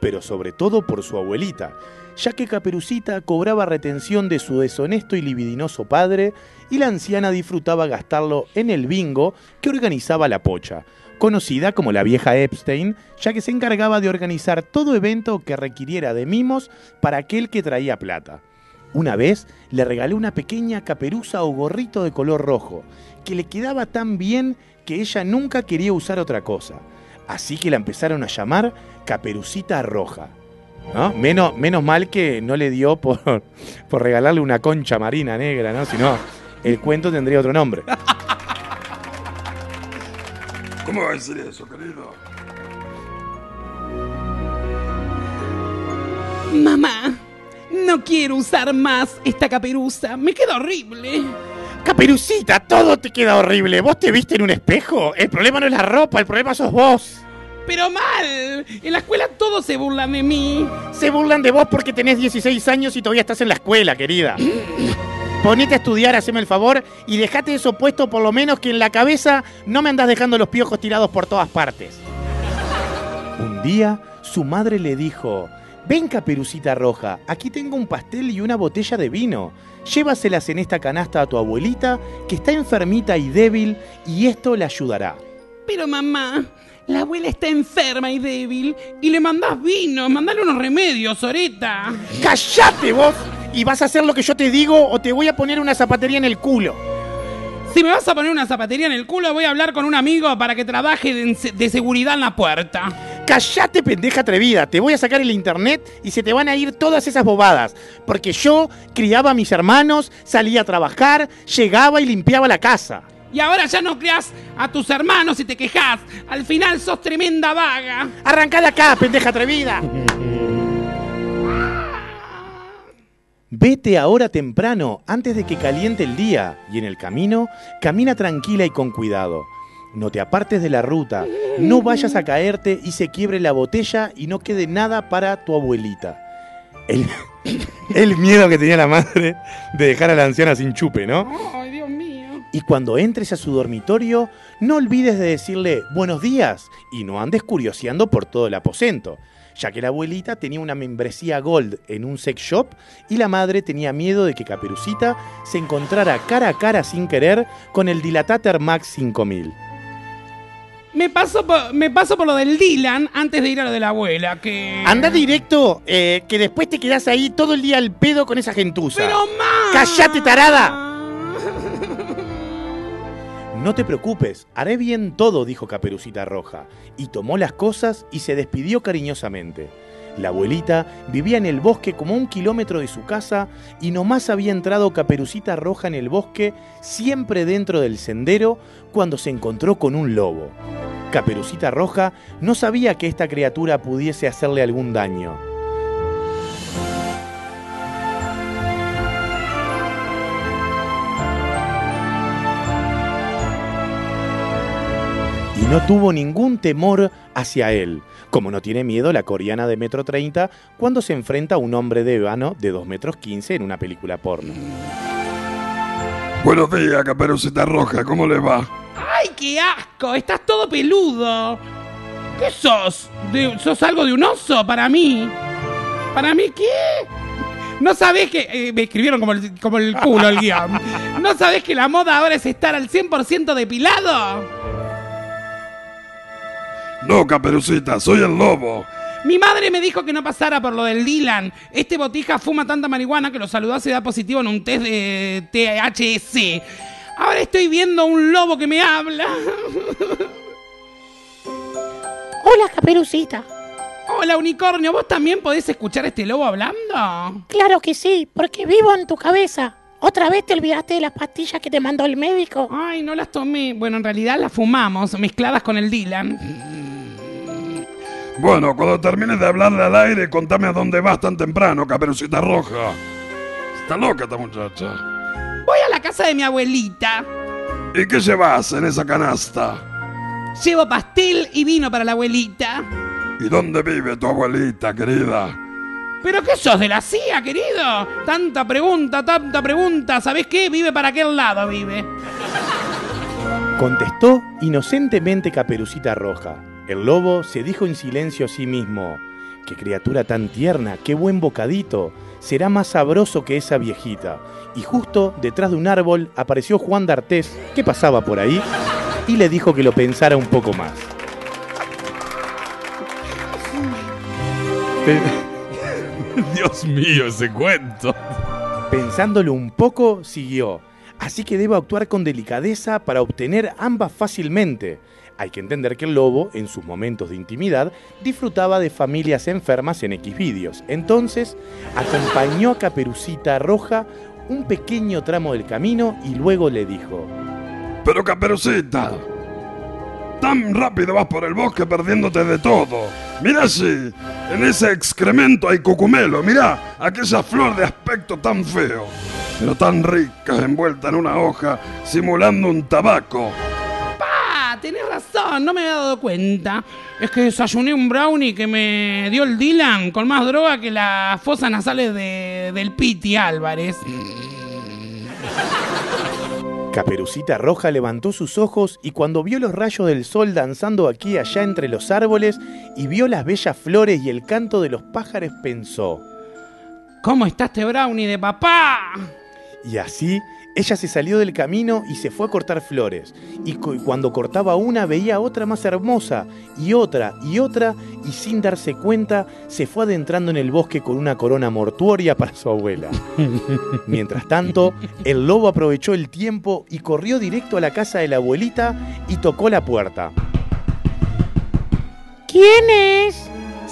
E: pero sobre todo por su abuelita, ya que Caperucita cobraba retención de su deshonesto y libidinoso padre y la anciana disfrutaba gastarlo en el bingo que organizaba la pocha, conocida como la vieja Epstein, ya que se encargaba de organizar todo evento que requiriera de mimos para aquel que traía plata. Una vez le regalé una pequeña caperuza o gorrito de color rojo, que le quedaba tan bien que ella nunca quería usar otra cosa. Así que la empezaron a llamar Caperucita Roja. ¿no? Menos, menos mal que no le dio por, [LAUGHS] por regalarle una concha marina negra, ¿no? Si no, el cuento tendría otro nombre. [LAUGHS]
G: ¿Cómo va a decir eso, querido?
C: Mamá, no quiero usar más esta caperuza. Me queda horrible.
E: Caperucita, todo te queda horrible. ¿Vos te viste en un espejo? El problema no es la ropa, el problema sos vos.
C: Pero mal. En la escuela todos se burlan de mí.
E: Se burlan de vos porque tenés 16 años y todavía estás en la escuela, querida. [CLEARS THROAT] Ponete a estudiar, haceme el favor, y dejate eso puesto por lo menos que en la cabeza no me andás dejando los piojos tirados por todas partes. Un día, su madre le dijo, ven caperucita roja, aquí tengo un pastel y una botella de vino. Llévaselas en esta canasta a tu abuelita, que está enfermita y débil, y esto le ayudará.
C: Pero mamá, la abuela está enferma y débil. Y le mandás vino. Mandale unos remedios, Oreta.
E: ¡Cállate vos! Y vas a hacer lo que yo te digo o te voy a poner una zapatería en el culo.
C: Si me vas a poner una zapatería en el culo, voy a hablar con un amigo para que trabaje de, de seguridad en la puerta.
E: Cállate, pendeja atrevida. Te voy a sacar el internet y se te van a ir todas esas bobadas. Porque yo criaba a mis hermanos, salía a trabajar, llegaba y limpiaba la casa.
C: Y ahora ya no creas a tus hermanos y te quejas. Al final sos tremenda vaga.
E: Arrancá de acá, pendeja atrevida. Vete ahora temprano, antes de que caliente el día, y en el camino, camina tranquila y con cuidado. No te apartes de la ruta, no vayas a caerte y se quiebre la botella y no quede nada para tu abuelita. El, [LAUGHS] el miedo que tenía la madre de dejar a la anciana sin chupe, ¿no? Y cuando entres a su dormitorio, no olvides de decirle buenos días y no andes curioseando por todo el aposento, ya que la abuelita tenía una membresía gold en un sex shop y la madre tenía miedo de que Caperucita se encontrara cara a cara sin querer con el Dilatater Max 5000.
C: Me paso, por, me paso por lo del Dylan antes de ir a lo de la abuela, que...
E: Anda directo, eh, que después te quedás ahí todo el día al pedo con esa gentuza.
C: ¡Pero más!
E: ¡Cállate, tarada! No te preocupes, haré bien todo, dijo Caperucita Roja, y tomó las cosas y se despidió cariñosamente. La abuelita vivía en el bosque como un kilómetro de su casa y nomás había entrado Caperucita Roja en el bosque, siempre dentro del sendero, cuando se encontró con un lobo. Caperucita Roja no sabía que esta criatura pudiese hacerle algún daño. Y no tuvo ningún temor hacia él, como no tiene miedo la coreana de metro 30 cuando se enfrenta a un hombre de vano de 2 metros 15 en una película porno.
G: Buenos días, Caperucita Roja, ¿cómo le va?
C: ¡Ay, qué asco! Estás todo peludo. ¿Qué sos? ¿De- ¿Sos algo de un oso para mí? ¿Para mí qué? ¿No sabés que... eh, me escribieron como el, como el culo el guion. ¿No sabés que la moda ahora es estar al 100% depilado?
G: No, Caperucita, soy el lobo.
C: Mi madre me dijo que no pasara por lo del Dylan. Este botija fuma tanta marihuana que lo saludó se da positivo en un test de THC. Ahora estoy viendo un lobo que me habla. [LAUGHS]
N: Hola, Caperucita.
C: Hola, unicornio. ¿Vos también podés escuchar a este lobo hablando?
N: Claro que sí, porque vivo en tu cabeza. ¿Otra vez te olvidaste de las pastillas que te mandó el médico?
C: Ay, no las tomé. Bueno, en realidad las fumamos, mezcladas con el Dylan.
G: Bueno, cuando termines de hablarle al aire, contame a dónde vas tan temprano, Caperucita Roja. Está loca esta muchacha.
C: Voy a la casa de mi abuelita.
G: ¿Y qué llevas en esa canasta?
C: Llevo pastel y vino para la abuelita.
G: ¿Y dónde vive tu abuelita, querida?
C: ¿Pero qué sos de la CIA, querido? Tanta pregunta, tanta pregunta. ¿Sabés qué? Vive para aquel lado, vive.
E: Contestó inocentemente Caperucita Roja. El lobo se dijo en silencio a sí mismo. Qué criatura tan tierna, qué buen bocadito. Será más sabroso que esa viejita. Y justo detrás de un árbol apareció Juan D'Artés, que pasaba por ahí, y le dijo que lo pensara un poco más. [LAUGHS]
D: Dios mío, ese cuento.
E: Pensándolo un poco, siguió. Así que debo actuar con delicadeza para obtener ambas fácilmente. Hay que entender que el lobo, en sus momentos de intimidad, disfrutaba de familias enfermas en Xvideos. Entonces, acompañó a Caperucita Roja un pequeño tramo del camino y luego le dijo:
G: Pero Caperucita, tan rápido vas por el bosque perdiéndote de todo. Mira si en ese excremento hay cucumelo. Mira aquella flor de aspecto tan feo, pero tan rica envuelta en una hoja simulando un tabaco.
C: Tenés razón, no me había dado cuenta. Es que desayuné un brownie que me dio el Dylan con más droga que las fosas nasales de, del Piti Álvarez.
E: Caperucita Roja levantó sus ojos y cuando vio los rayos del sol danzando aquí y allá entre los árboles y vio las bellas flores y el canto de los pájaros pensó.
C: ¿Cómo está este brownie de papá?
E: Y así ella se salió del camino y se fue a cortar flores. Y cu- cuando cortaba una veía otra más hermosa, y otra, y otra, y sin darse cuenta se fue adentrando en el bosque con una corona mortuoria para su abuela. [LAUGHS] Mientras tanto, el lobo aprovechó el tiempo y corrió directo a la casa de la abuelita y tocó la puerta.
N: ¿Quién es?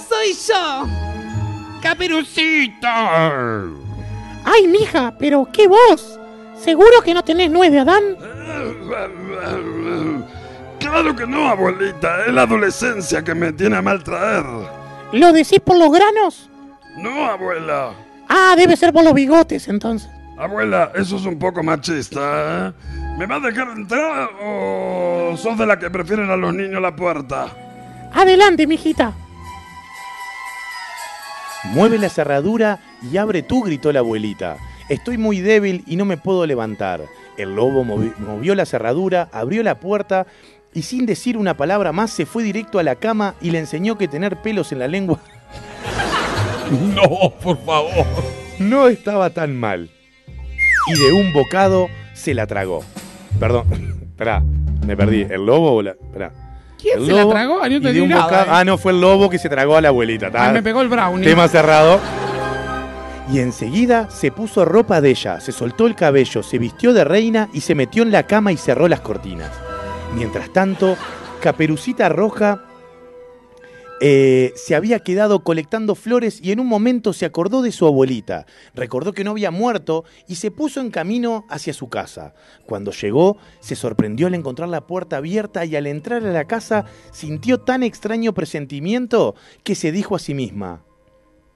C: Soy yo. Caperucita.
N: Ay, mija, pero qué voz. ¿Seguro que no tenés nuez de Adán?
G: Claro que no, abuelita. Es la adolescencia que me tiene a mal traer.
N: ¿Lo decís por los granos?
G: No, abuela.
N: Ah, debe ser por los bigotes entonces.
G: Abuela, eso es un poco machista, ¿eh? ¿Me vas a dejar entrar o sos de la que prefieren a los niños a la puerta?
N: Adelante, mijita.
E: Mueve la cerradura y abre tú, gritó la abuelita. Estoy muy débil y no me puedo levantar. El lobo movi- movió la cerradura, abrió la puerta y sin decir una palabra más se fue directo a la cama y le enseñó que tener pelos en la lengua [LAUGHS]
D: No, por favor.
E: no estaba tan mal. Y de un bocado se la tragó. Perdón, [LAUGHS] esperá, me perdí. ¿El lobo o la.? Esperá.
C: ¿Quién
E: El
C: se la tragó? Ah, no
E: y
C: entendí
E: de un
C: nada,
E: bocado-
C: eh.
E: Ah, no, fue el lobo que se tragó a la abuelita. ta.
C: Ay, me pegó el brownie.
E: Tema cerrado. Y enseguida se puso ropa de ella, se soltó el cabello, se vistió de reina y se metió en la cama y cerró las cortinas. Mientras tanto, Caperucita Roja eh, se había quedado colectando flores y en un momento se acordó de su abuelita. Recordó que no había muerto y se puso en camino hacia su casa. Cuando llegó, se sorprendió al encontrar la puerta abierta y al entrar a la casa sintió tan extraño presentimiento que se dijo a sí misma.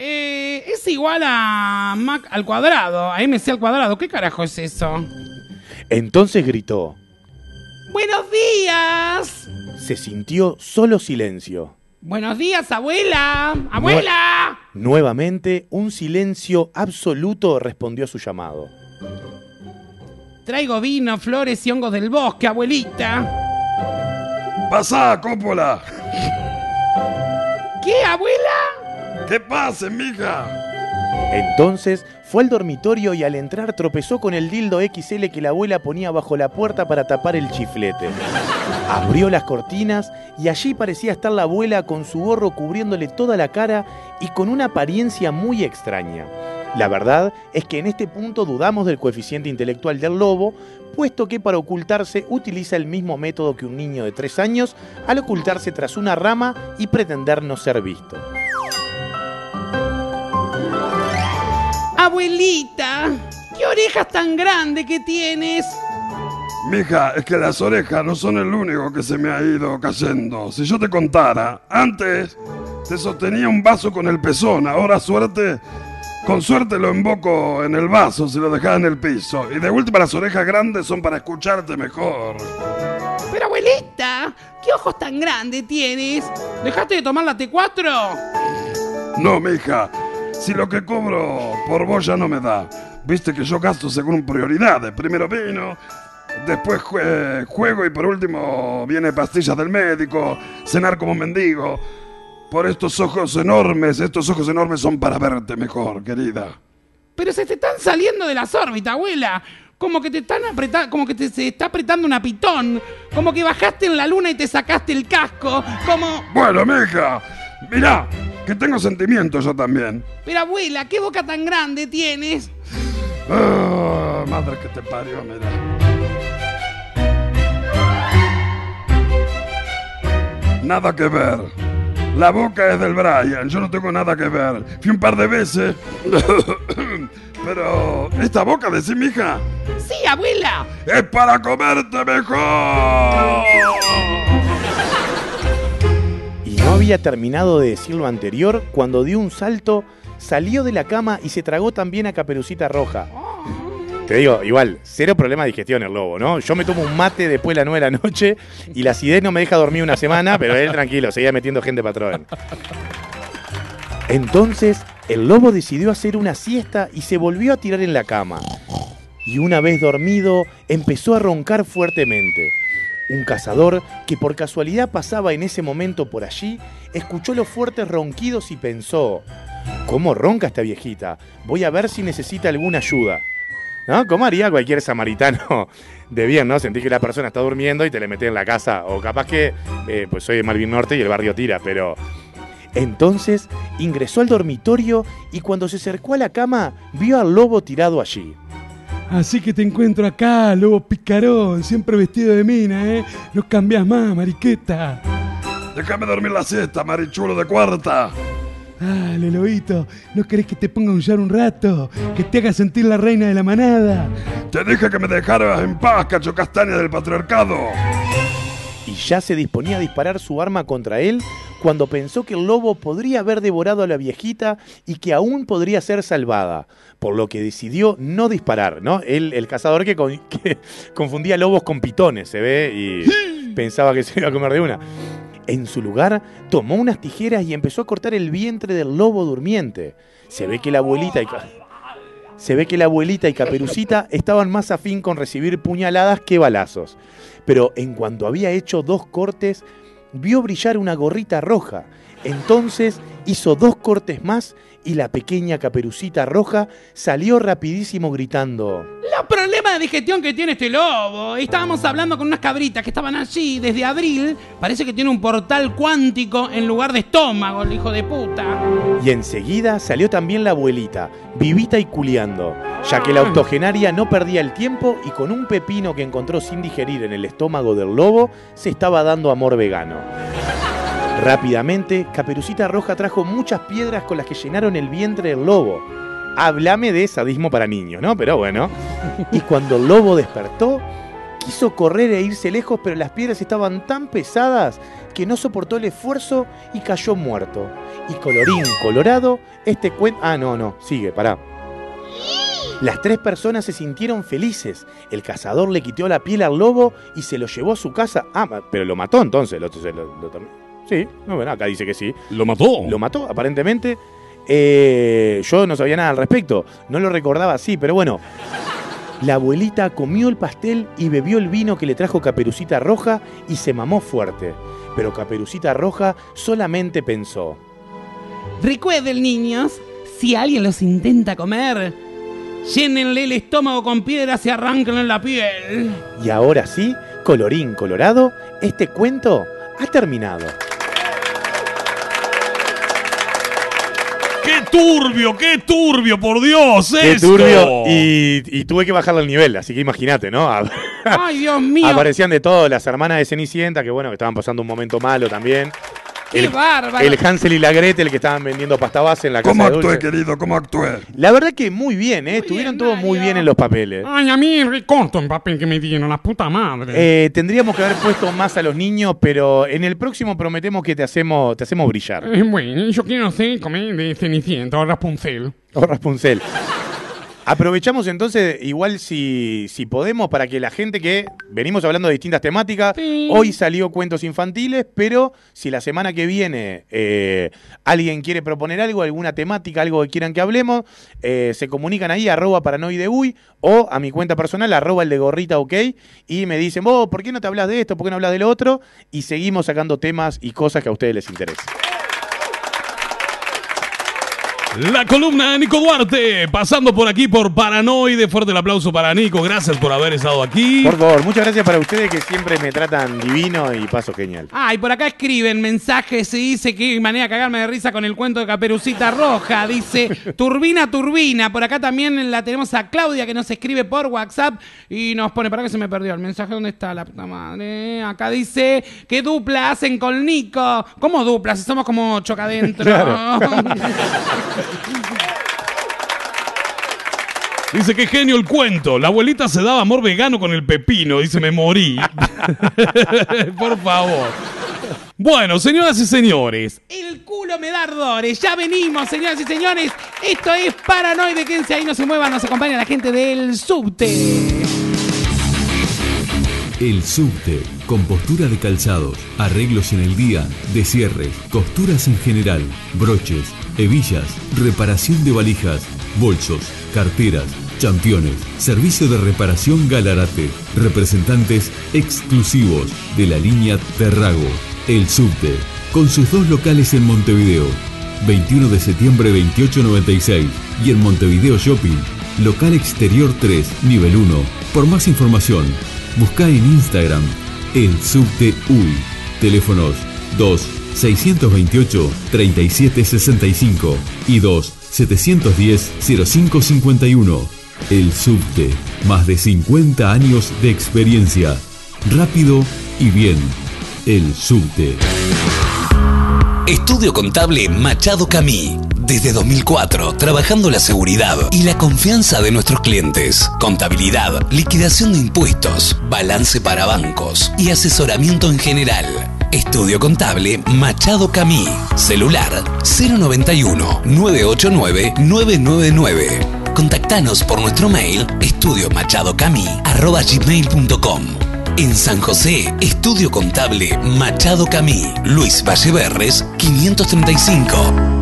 C: Eh, es igual a Mac al cuadrado, a MC al cuadrado. ¿Qué carajo es eso?
E: Entonces gritó.
C: ¡Buenos días!
E: Se sintió solo silencio.
C: ¡Buenos días, abuela! ¡Abuela!
E: Nuevamente, un silencio absoluto respondió a su llamado.
C: Traigo vino, flores y hongos del bosque, abuelita.
G: ¡Pasá, Cópola!
C: ¿Qué, abuela?
G: ¿Qué pasa, mija?
E: Entonces fue al dormitorio y al entrar tropezó con el dildo XL que la abuela ponía bajo la puerta para tapar el chiflete. Abrió las cortinas y allí parecía estar la abuela con su gorro cubriéndole toda la cara y con una apariencia muy extraña. La verdad es que en este punto dudamos del coeficiente intelectual del lobo, puesto que para ocultarse utiliza el mismo método que un niño de 3 años al ocultarse tras una rama y pretender no ser visto.
C: Abuelita, ¿qué orejas tan grandes que tienes?
G: Mija, es que las orejas no son el único que se me ha ido cayendo. Si yo te contara, antes te sostenía un vaso con el pezón, ahora suerte, con suerte lo emboco en el vaso si lo dejas en el piso. Y de última las orejas grandes son para escucharte mejor.
C: Pero abuelita, ¿qué ojos tan grandes tienes? ¿Dejaste de tomar la T4?
G: No, mija. Si lo que cobro por vos ya no me da. Viste que yo gasto según prioridades. Primero vino, después jue- juego y por último viene pastillas del médico, cenar como mendigo. Por estos ojos enormes, estos ojos enormes son para verte mejor, querida.
C: Pero se te están saliendo de las órbitas, abuela. Como que te están apretando, como que te, se está apretando una pitón. Como que bajaste en la luna y te sacaste el casco. Como...
G: Bueno, mija, mirá, que tengo sentimientos yo también.
C: Pero abuela, ¿qué boca tan grande tienes?
G: Ah, madre que te parió, mira. Nada que ver. La boca es del Brian, yo no tengo nada que ver. Fui un par de veces. [COUGHS] Pero, ¿esta boca de sí, mija?
C: Sí, abuela.
G: ¡Es para comerte mejor!
E: No había terminado de decir lo anterior cuando dio un salto, salió de la cama y se tragó también a Caperucita Roja. Te digo, igual, cero problema de digestión el lobo, ¿no? Yo me tomo un mate después de las 9 de la noche y la acidez no me deja dormir una semana, pero él tranquilo, seguía metiendo gente patrón. Entonces, el lobo decidió hacer una siesta y se volvió a tirar en la cama. Y una vez dormido, empezó a roncar fuertemente. Un cazador que por casualidad pasaba en ese momento por allí, escuchó los fuertes ronquidos y pensó, ¿cómo ronca esta viejita? Voy a ver si necesita alguna ayuda. ¿No? ¿Cómo haría cualquier samaritano [LAUGHS] de bien, no? Sentí que la persona está durmiendo y te le metés en la casa. O capaz que, eh, pues soy de Malvin Norte y el barrio tira, pero... Entonces ingresó al dormitorio y cuando se acercó a la cama vio al lobo tirado allí.
F: Así que te encuentro acá, lobo picarón, siempre vestido de mina, ¿eh? No cambias más, mariqueta.
G: Déjame dormir la siesta, marichulo de cuarta.
F: Dale, lobito, ¿no querés que te ponga a huyar un rato? Que te haga sentir la reina de la manada.
G: Te dije que me dejaras en paz, cacho castaña del patriarcado.
E: Y ya se disponía a disparar su arma contra él cuando pensó que el lobo podría haber devorado a la viejita y que aún podría ser salvada, por lo que decidió no disparar, ¿no? Él, el cazador que, con- [LAUGHS] que confundía lobos con pitones, se ve, y pensaba que se iba a comer de una. En su lugar, tomó unas tijeras y empezó a cortar el vientre del lobo durmiente. Se ve que la abuelita y... Se ve que la abuelita y Caperucita estaban más afín con recibir puñaladas que balazos. Pero en cuanto había hecho dos cortes, vio brillar una gorrita roja. Entonces hizo dos cortes más y la pequeña Caperucita roja salió rapidísimo gritando.
C: Los problemas de digestión que tiene este lobo. Estábamos hablando con unas cabritas que estaban allí desde abril. Parece que tiene un portal cuántico en lugar de estómago, el hijo de puta.
E: Y enseguida salió también la abuelita, vivita y culiando, ya que la octogenaria no perdía el tiempo y con un pepino que encontró sin digerir en el estómago del lobo, se estaba dando amor vegano. Rápidamente, Caperucita Roja trajo muchas piedras con las que llenaron el vientre del lobo. Háblame de sadismo para niños, ¿no? Pero bueno. Y cuando el lobo despertó, quiso correr e irse lejos, pero las piedras estaban tan pesadas que no soportó el esfuerzo y cayó muerto. Y colorín colorado, este cuento... Ah, no, no, sigue, pará. Las tres personas se sintieron felices. El cazador le quitó la piel al lobo y se lo llevó a su casa. Ah, pero lo mató entonces. Lo, lo- lo sí, no, bueno, acá dice que sí.
D: ¿Lo mató?
E: Lo mató, aparentemente. Eh, yo no sabía nada al respecto. No lo recordaba así, pero bueno. La abuelita comió el pastel y bebió el vino que le trajo Caperucita Roja y se mamó fuerte. Pero Caperucita Roja solamente pensó.
C: Recuerden, niños, si alguien los intenta comer, llénenle el estómago con piedras y arránquenle la piel.
E: Y ahora sí, colorín colorado, este cuento ha terminado.
D: ¡Qué turbio, qué turbio, por Dios!
E: Qué
D: esto!
E: turbio. Y, y tuve que bajarle el nivel, así que imagínate, ¿no?
C: Ay, Dios mío. [LAUGHS]
E: Aparecían de todo, las hermanas de Cenicienta, que bueno, que estaban pasando un momento malo también.
C: ¡Qué
E: el,
C: bárbaro!
E: el Hansel y la Gretel que estaban vendiendo pasta base en la casa
G: ¿Cómo
E: de
G: actué,
E: Dulce.
G: querido? ¿Cómo actué?
E: La verdad que muy bien, ¿eh? Estuvieron todos muy bien en los papeles.
C: Ay, a mí recorto el papel que me dieron, la puta madre.
E: Eh, tendríamos que haber puesto más a los niños, pero en el próximo prometemos que te hacemos, te hacemos brillar.
C: Eh, bueno, yo quiero hacer comer de Cenicienta o Rapunzel.
E: O Rapunzel. Aprovechamos entonces, igual si, si podemos, para que la gente que venimos hablando de distintas temáticas, hoy salió cuentos infantiles, pero si la semana que viene eh, alguien quiere proponer algo, alguna temática, algo que quieran que hablemos, eh, se comunican ahí, arroba paranoideuy, o a mi cuenta personal, arroba el de gorrita ok, y me dicen, vos, ¿por qué no te hablas de esto? ¿Por qué no hablas de lo otro? Y seguimos sacando temas y cosas que a ustedes les interesen.
D: La columna de Nico Duarte, pasando por aquí por Paranoide. Fuerte el aplauso para Nico. Gracias por haber estado aquí.
E: Por favor, muchas gracias para ustedes que siempre me tratan divino y paso genial.
C: Ah, y por acá escriben mensajes y dice que manera de cagarme de risa con el cuento de Caperucita Roja. Dice, turbina, turbina. Por acá también la tenemos a Claudia que nos escribe por WhatsApp y nos pone, para que se me perdió el mensaje, ¿dónde está la puta madre? Acá dice, ¿qué dupla hacen con Nico? ¿Cómo dupla? Si somos como chocadentro. [LAUGHS]
D: Dice que genio el cuento. La abuelita se daba amor vegano con el pepino. Dice, me morí. [LAUGHS] por favor. Bueno, señoras y señores.
C: El culo me da ardores. Ya venimos, señoras y señores. Esto es Paranoide. Quédense ahí, no se muevan. Nos acompaña la gente del subte.
A: El subte, con postura de calzados, arreglos en el día, descierres, costuras en general, broches, hebillas, reparación de valijas, bolsos, carteras, championes, servicio de reparación Galarate, representantes exclusivos de la línea Terrago. El subte, con sus dos locales en Montevideo, 21 de septiembre 2896 y en Montevideo Shopping, local exterior 3, nivel 1. Por más información, busca en Instagram el subte UI. Teléfonos 2 628 3765 y 2 710 0551. El subte, más de 50 años de experiencia. Rápido y bien. El subte.
J: Estudio Contable Machado Camí. Desde 2004, trabajando la seguridad y la confianza de nuestros clientes. Contabilidad, liquidación de impuestos, balance para bancos y asesoramiento en general. Estudio Contable Machado Camí. Celular 091-989-999. Contactanos por nuestro mail estudiomachadocamí.com. En San José, Estudio Contable Machado Camí. Luis Valleverres, 535.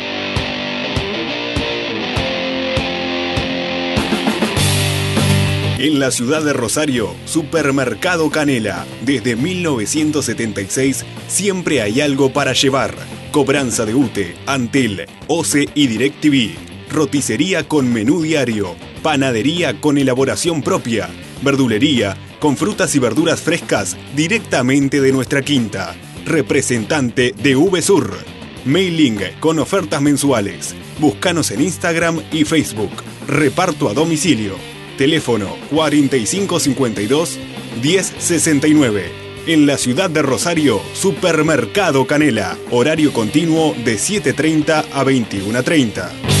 I: En la ciudad de Rosario, Supermercado Canela. Desde 1976 siempre hay algo para llevar. Cobranza de UTE, Antel, OCE y DirecTV. Roticería con menú diario. Panadería con elaboración propia. Verdulería con frutas y verduras frescas directamente de nuestra quinta. Representante de VSUR. Mailing con ofertas mensuales. Búscanos en Instagram y Facebook. Reparto a domicilio. Teléfono 4552 1069. En la ciudad de Rosario, Supermercado Canela. Horario continuo de 7.30 a 21.30.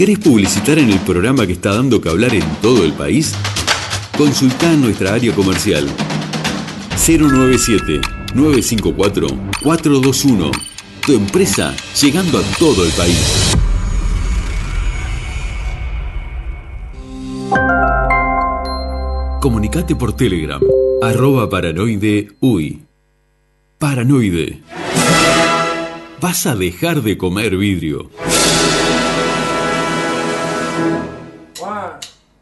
A: ¿Querés publicitar en el programa que está dando que hablar en todo el país? Consultá nuestra área comercial 097-954-421. Tu empresa llegando a todo el país. Comunicate por Telegram Arroba paranoide uy. Paranoide. Vas a dejar de comer vidrio.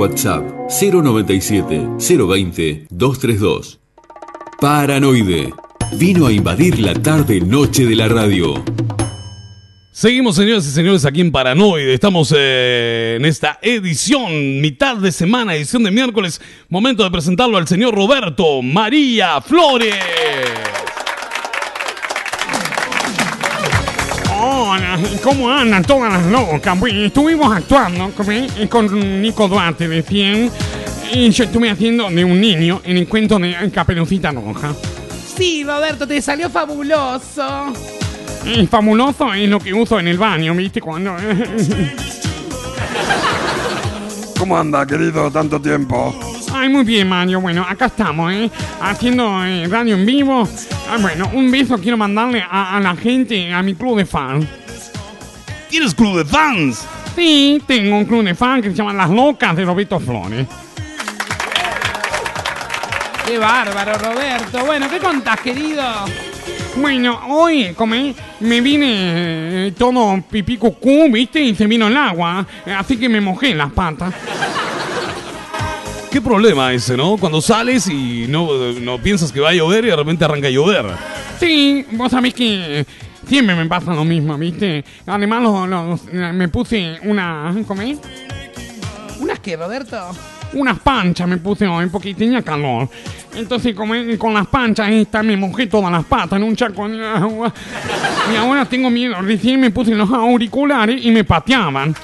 A: WhatsApp 097 020 232. Paranoide. Vino a invadir la tarde noche de la radio.
D: Seguimos, señoras y señores, aquí en Paranoide. Estamos eh, en esta edición, mitad de semana, edición de miércoles. Momento de presentarlo al señor Roberto María Flores.
O: ¿Cómo andan todas las locas? Pues estuvimos actuando con, eh, con Nico Duarte de 100 y yo estuve haciendo de un niño en el cuento de Caperucita Roja. Sí, Roberto, te salió fabuloso. Y fabuloso es lo que uso en el baño, ¿viste? Cuando... [LAUGHS]
G: ¿Cómo anda, querido? Tanto tiempo.
O: Ay, muy bien, Mario. Bueno, acá estamos, ¿eh? Haciendo eh, radio en vivo. Ah, bueno, un beso quiero mandarle a, a la gente, a mi club de fans.
D: ¿Tienes club de fans?
O: Sí, tengo un club de fans que se llama Las Locas de Roberto Flores. Qué bárbaro, Roberto. Bueno, ¿qué contás, querido? Bueno, hoy, como me vine eh, todo pipí cucú, ¿viste? Y se vino el agua, eh, así que me mojé las patas.
D: ¿Qué problema ese, no? Cuando sales y no, no piensas que va a llover y de repente arranca a llover.
O: Sí, vos sabés que siempre me pasa lo mismo, ¿viste? Además, lo- lo- me puse una... ¿Cómo es? ¿Unas qué, Roberto? Unas panchas me puse hoy porque tenía calor. Entonces, como con las panchas, ahí está, me mojé todas las patas en un charco de agua. Y ahora tengo miedo. Recién me puse los auriculares y me pateaban.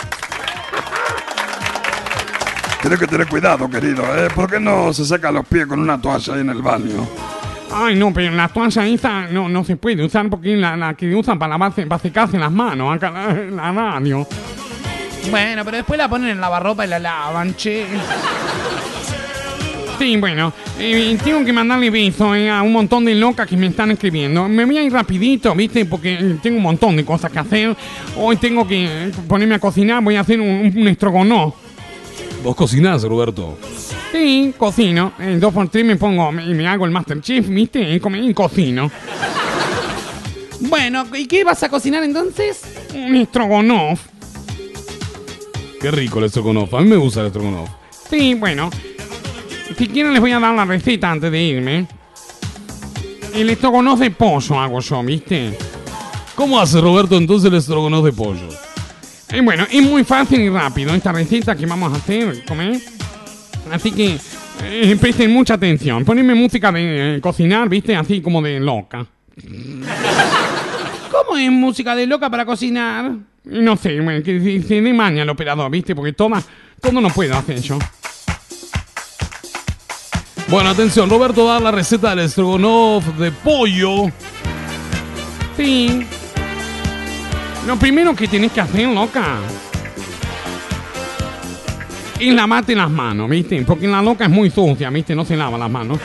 G: Tienes que tener cuidado, querido, ¿eh? ¿Por qué no se seca los pies con una toalla ahí en el baño?
O: Ay, no, pero la toalla esa no, no se puede usar porque la, la que usan para lavarse, para secarse las manos, acá en la, la radio.
C: Bueno, pero después la ponen en lavarropa y la lavan, che.
O: Sí, bueno, eh, tengo que mandarle besos eh, a un montón de locas que me están escribiendo. Me voy a ir rapidito, ¿viste? Porque eh, tengo un montón de cosas que hacer. Hoy tengo que ponerme a cocinar, voy a hacer un, un.
D: Vos cocinás, Roberto.
O: Sí, cocino. En dos por tres me pongo y me hago el Masterchef, ¿viste? Y cocino.
C: Bueno, ¿y qué vas a cocinar entonces?
O: Un estrogonoff.
D: Qué rico el estrogonoff. A mí me gusta el estrogonoff.
O: Sí, bueno. Si quieren les voy a dar la receta antes de irme. El estrogonoff de pollo hago yo, ¿viste?
D: ¿Cómo hace Roberto entonces el estrogonoff de pollo?
O: Bueno, es muy fácil y rápido esta receta que vamos a hacer, comer. Así que eh, presten mucha atención. Poneme música de eh, cocinar, ¿viste? Así como de loca. [LAUGHS]
C: ¿Cómo es música de loca para cocinar?
O: No sé, bueno, que se, se dé maña el operador, ¿viste? Porque toda, todo no puedo hacer yo.
D: Bueno, atención, Roberto da la receta del estrogonoff de pollo.
O: Sí. Lo primero que tienes que hacer, loca, es lavarte las manos, ¿viste? Porque la loca es muy sucia, ¿viste? No se lava las manos.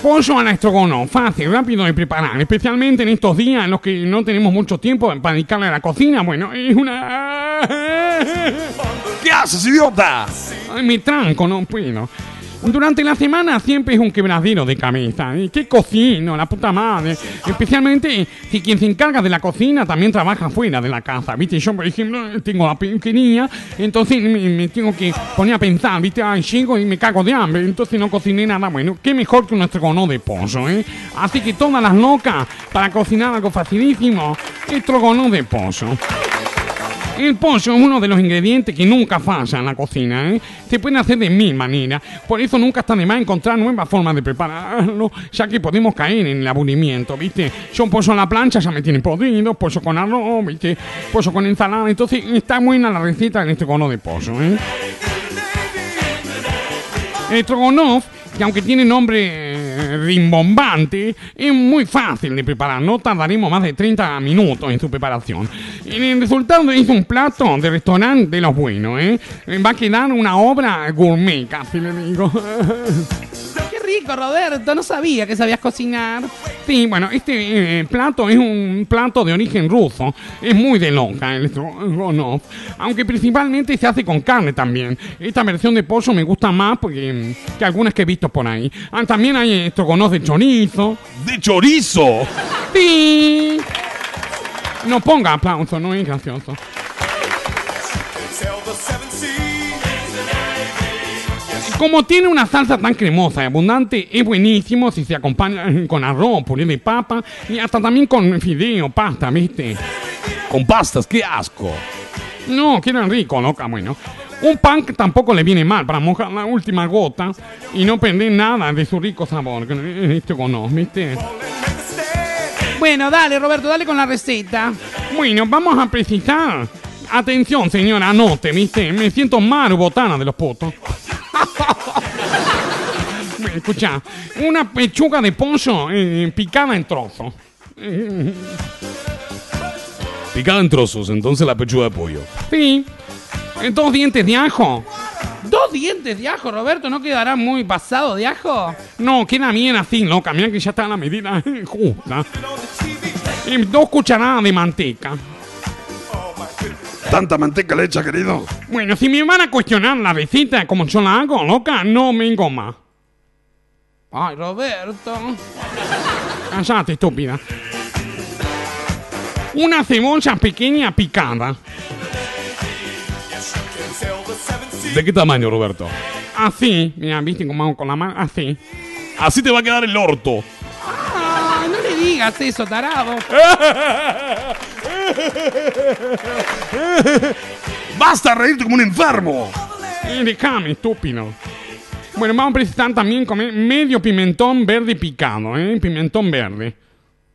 O: Pollo a la estrogonoff, fácil, rápido de preparar, especialmente en estos días en los que no tenemos mucho tiempo para dedicarle a la cocina. Bueno, es una...
D: ¿Qué haces, idiota?
O: Ay, me tranco, no puedo. Durante la semana siempre es un quebradero de cabeza. ¿Y qué cocino? La puta madre. Especialmente si quien se encarga de la cocina también trabaja fuera de la casa. ¿Viste? Yo, por ejemplo, tengo la pequeña, entonces me, tengo que poner a pensar, ¿viste? Ay, llego y me cago de hambre, entonces no cociné nada. Bueno, qué mejor que un estrogonoff de pollo, ¿eh? Así que todas las locas para cocinar algo facilísimo, estrogonoff de pollo. El pollo es uno de los ingredientes que nunca falla en la cocina, ¿eh? Se puede hacer de mil maneras. Por eso nunca está de más encontrar nuevas formas de prepararlo, ya que podemos caer en el aburrimiento, ¿viste? Yo un pollo a la plancha ya me tiene podrido, pollo con arroz, ¿viste? Pollo con ensalada. Entonces está buena la receta en este cono de pollo, ¿eh? El estrogonoff, que aunque tiene nombre eh, rimbombante, es muy fácil de preparar. No tardaremos más de 30 minutos en su preparación. Y el resultado es un plato de restaurante de los buenos, ¿eh? Va a quedar una obra gourmet, casi le digo. [LAUGHS]
C: Qué rico, Roberto. No sabía que sabías cocinar.
O: Sí, bueno, este eh, plato es un plato de origen ruso. Es muy de loca el estrogonoff. Aunque principalmente se hace con carne también. Esta versión de pollo me gusta más porque, mm, que algunas que he visto por ahí. Ah, también hay estrogonoff de chorizo.
D: ¿De chorizo?
O: Sí. No ponga aplauso, no es gracioso. Como tiene una salsa tan cremosa y abundante, es buenísimo si se acompaña con arroz, puré de papa y hasta también con fideo, pasta, ¿viste?
D: Con pastas, qué asco.
O: No, queda rico, loca, bueno. Un pan que tampoco le viene mal para mojar la última gota y no perder nada de su rico sabor. que es Este cono, ¿viste?
C: Bueno, dale, Roberto, dale con la receta.
O: Bueno, vamos a precisar. Atención, señora, anote, ¿viste? Me siento Maru Botana de los putos. [LAUGHS] Escucha, una pechuga de pollo eh, picada en trozos.
D: Picada en trozos, entonces la pechuga de pollo.
O: Sí. Dos dientes de ajo.
C: ¿Dos dientes de ajo, Roberto? ¿No quedará muy pasado de ajo?
O: No, queda bien así, loca. Mira que ya está la medida [LAUGHS] justa. Y dos cucharadas de manteca.
G: ¿Tanta manteca le echa, querido?
O: Bueno, si me van a cuestionar la receta como yo la hago, loca, no vengo más.
C: Ay, Roberto.
O: Cállate, estúpida. Una cebolla pequeña picada.
D: ¿De qué tamaño, Roberto?
O: Así, mira, viste cómo hago con la mano, así.
D: Así te va a quedar el orto.
C: Ay, no le digas eso, tarado. [LAUGHS]
G: ¡Basta reírte como un enfermo!
O: Eh, Déjame, estúpido. Bueno, vamos a precisar también comer medio pimentón verde picado, ¿eh? Pimentón verde.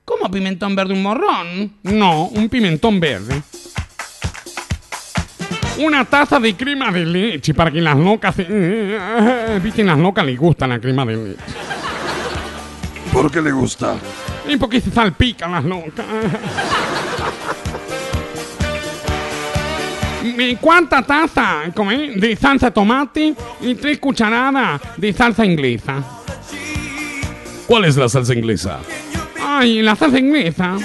C: ¿Cómo pimentón verde un morrón?
O: No, un pimentón verde. Una taza de crema de leche para que las locas... se- [LAUGHS] Viste, las locas les gusta la crema de leche.
D: ¿Por qué le gusta?
O: Y porque se salpican las locas. ¿Y ¿Cuánta taza como es, de salsa tomate y tres cucharadas de salsa inglesa?
D: ¿Cuál es la salsa inglesa?
O: Ay, la salsa inglesa.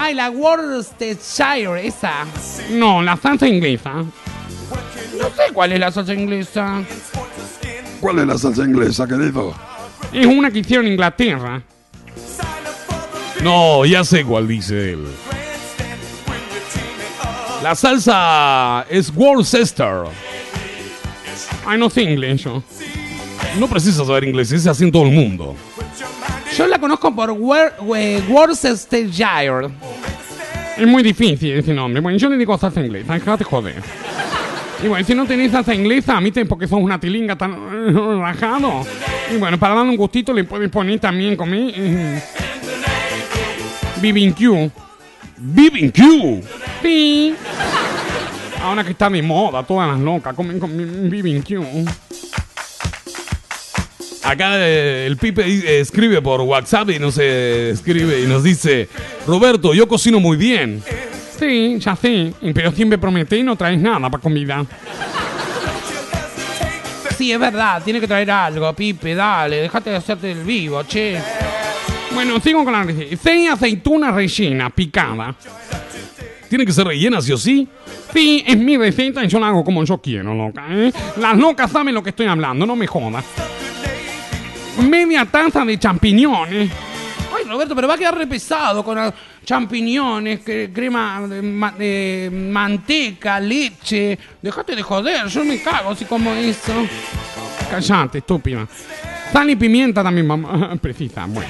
C: Ay, la Worcestershire, esa.
O: No, la salsa inglesa.
C: No sé cuál es la salsa inglesa.
D: ¿Cuál es la salsa inglesa, querido?
O: Es una que hicieron en Inglaterra.
D: No, ya sé cuál dice él. La salsa es Worcester.
O: Ay, no sé inglés yo.
D: No precisa saber inglés, ese así en todo el mundo.
C: Yo la conozco por we- Worcestershire.
O: Es muy difícil ese nombre. Bueno, yo le digo salsa inglesa, déjate joder. Y bueno, si no tenés salsa inglesa, a mí te porque sos una tilinga tan eh, [LAUGHS] rajado. Y bueno, para darle un gustito le puedes poner también con mi eh, BBQ.
D: BBQ.
O: Sí. Ahora que está de moda, todas las locas comen con BBQ.
D: Acá eh, el Pipe eh, escribe por WhatsApp y nos eh, escribe y nos dice, Roberto, yo cocino muy bien.
O: Sí, ya sé, pero siempre prometí y no traes nada para comida.
C: Sí, es verdad, tiene que traer algo, Pipe, dale, déjate de hacerte el vivo, che.
O: Bueno, sigo con la receta. Seis aceitunas rellenas, picadas.
D: ¿Tiene que ser rellena, sí o sí?
O: Sí, es mi receta y yo la hago como yo quiero, loca, ¿eh? Las locas saben lo que estoy hablando, no me jodas. Media taza de champiñones.
C: Ay, Roberto, pero va a quedar re pesado con champiñones, cre- crema de manteca, leche. Déjate de joder, yo me cago si como eso.
O: Callate, estúpida. Sal y pimienta también mamá, [LAUGHS] precisa, bueno.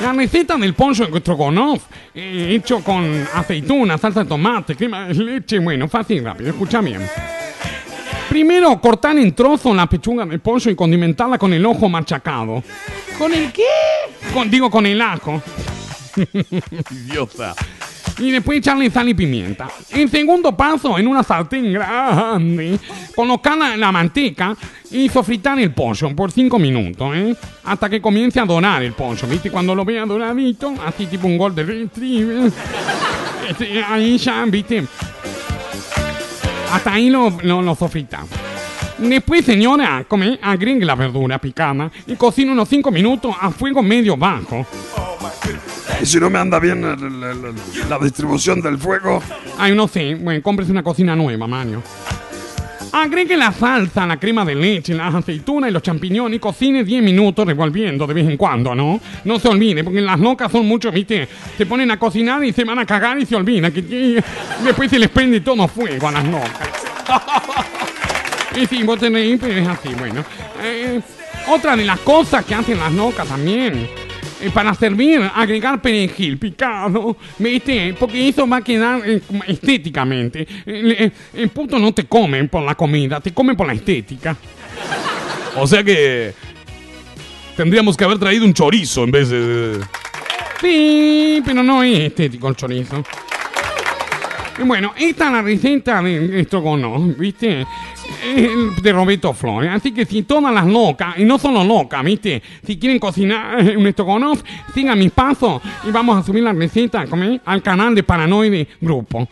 O: La receta del pollo en strogonoff, eh, hecho con aceituna, salsa de tomate, crema leche, bueno, fácil rápido, escucha bien. Primero, cortar en trozos la pechuga de pollo y condimentarla con el ojo machacado.
C: ¿Con el qué?
O: Con- digo, con el ajo. [LAUGHS]
D: Idiota.
O: Y después echarle sal y pimienta. En segundo paso, en una sartén grande, colocar la, la manteca y sofritar el pollo por 5 minutos, ¿eh? Hasta que comience a dorar el pollo, ¿viste? Cuando lo vea doradito, así tipo un gol de retriever. [LAUGHS] este, ahí ya, ¿viste? Hasta ahí lo, lo, lo sofrita. Después, señora, come, agregue la verdura picada y cocina unos 5 minutos a fuego medio bajo.
D: Y si no me anda bien el- el- el- la distribución del fuego,
O: Ay, no sé. Bueno, cómprese una cocina nueva, Mario. Agregue la salsa, la crema de leche, las aceitunas y los champiñones y cocine 10 minutos revolviendo de vez en cuando, ¿no? No se olvide, porque las locas son mucho, ¿viste? Se ponen a cocinar y se van a cagar y se olvidan que después se les prende todo fuego a las locas. [LAUGHS] y sí, vos tenéis, pero es así, bueno. Eh, otra de las cosas que hacen las locas también eh, para servir, agregar perejil picado, ¿viste? Porque eso va a quedar eh, estéticamente. El, el- puto no te comen por la comida, te comen por la estética.
D: o sea que tendríamos que haber traído un chorizo en vez de...
O: Sí, pero no es estético el chorizo. Bueno, esta es la receta de esto no, ¿viste? Eh, De Roberto Flores. Así que si todas las locas, y no solo locas, ¿viste? Si quieren cocinar eh, un estrogonoff, sigan mis pasos y vamos a subir la receta al canal de Paranoide Grupo.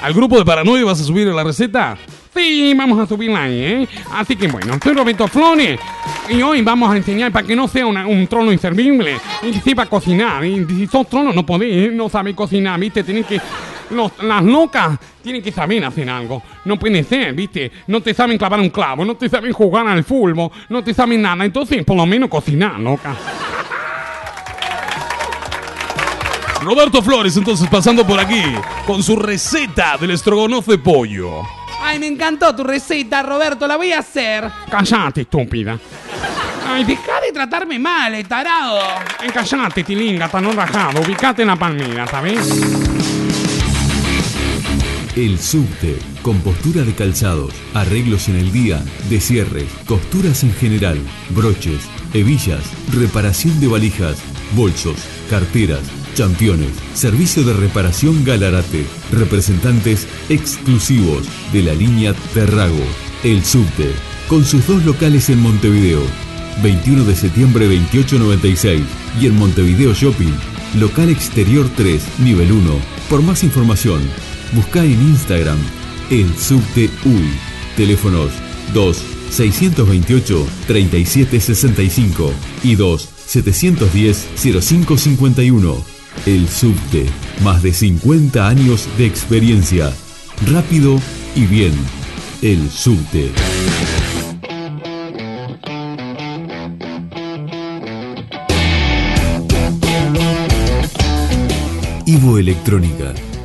D: ¿Al grupo de Paranoia vas a subir la receta?
O: Sí, vamos a subirla ahí, ¿eh? Así que bueno, soy Roberto Flores y hoy vamos a enseñar para que no sea una- un trono inservible y que sepa cocinar. Y si sos trono no podés, ¿eh? no sabés cocinar, ¿viste? Tienen que... los- las locas tienen que saber hacer algo. No pueden ser, ¿viste? No te saben clavar un clavo, no te saben jugar al fútbol, no te saben nada. Entonces, por lo menos cocinar, loca.
D: Roberto Flores, entonces pasando por aquí con su receta del estrogonoff de pollo.
C: Ay, me encantó tu receta, Roberto, la voy a hacer.
O: Callate, estúpida.
C: Ay, deja de tratarme mal, eh, tarado.
O: Eh, callate, tilinga, tan rajado. Ubicate en la palmera, ¿sabes?
A: El subte, compostura de calzados, arreglos en el día, descierres, costuras en general, broches, hebillas, reparación de valijas, bolsos, carteras, championes, servicio de reparación Galarate, representantes exclusivos de la línea Terrago. El subte, con sus dos locales en Montevideo, 21 de septiembre 2896 y en Montevideo Shopping, local exterior 3, nivel 1. Por más información, busca en Instagram el subte UI. Teléfonos 2 628 3765 y 2 710 0551. El subte, más de 50 años de experiencia. Rápido y bien. El subte. Ivo Electrónica,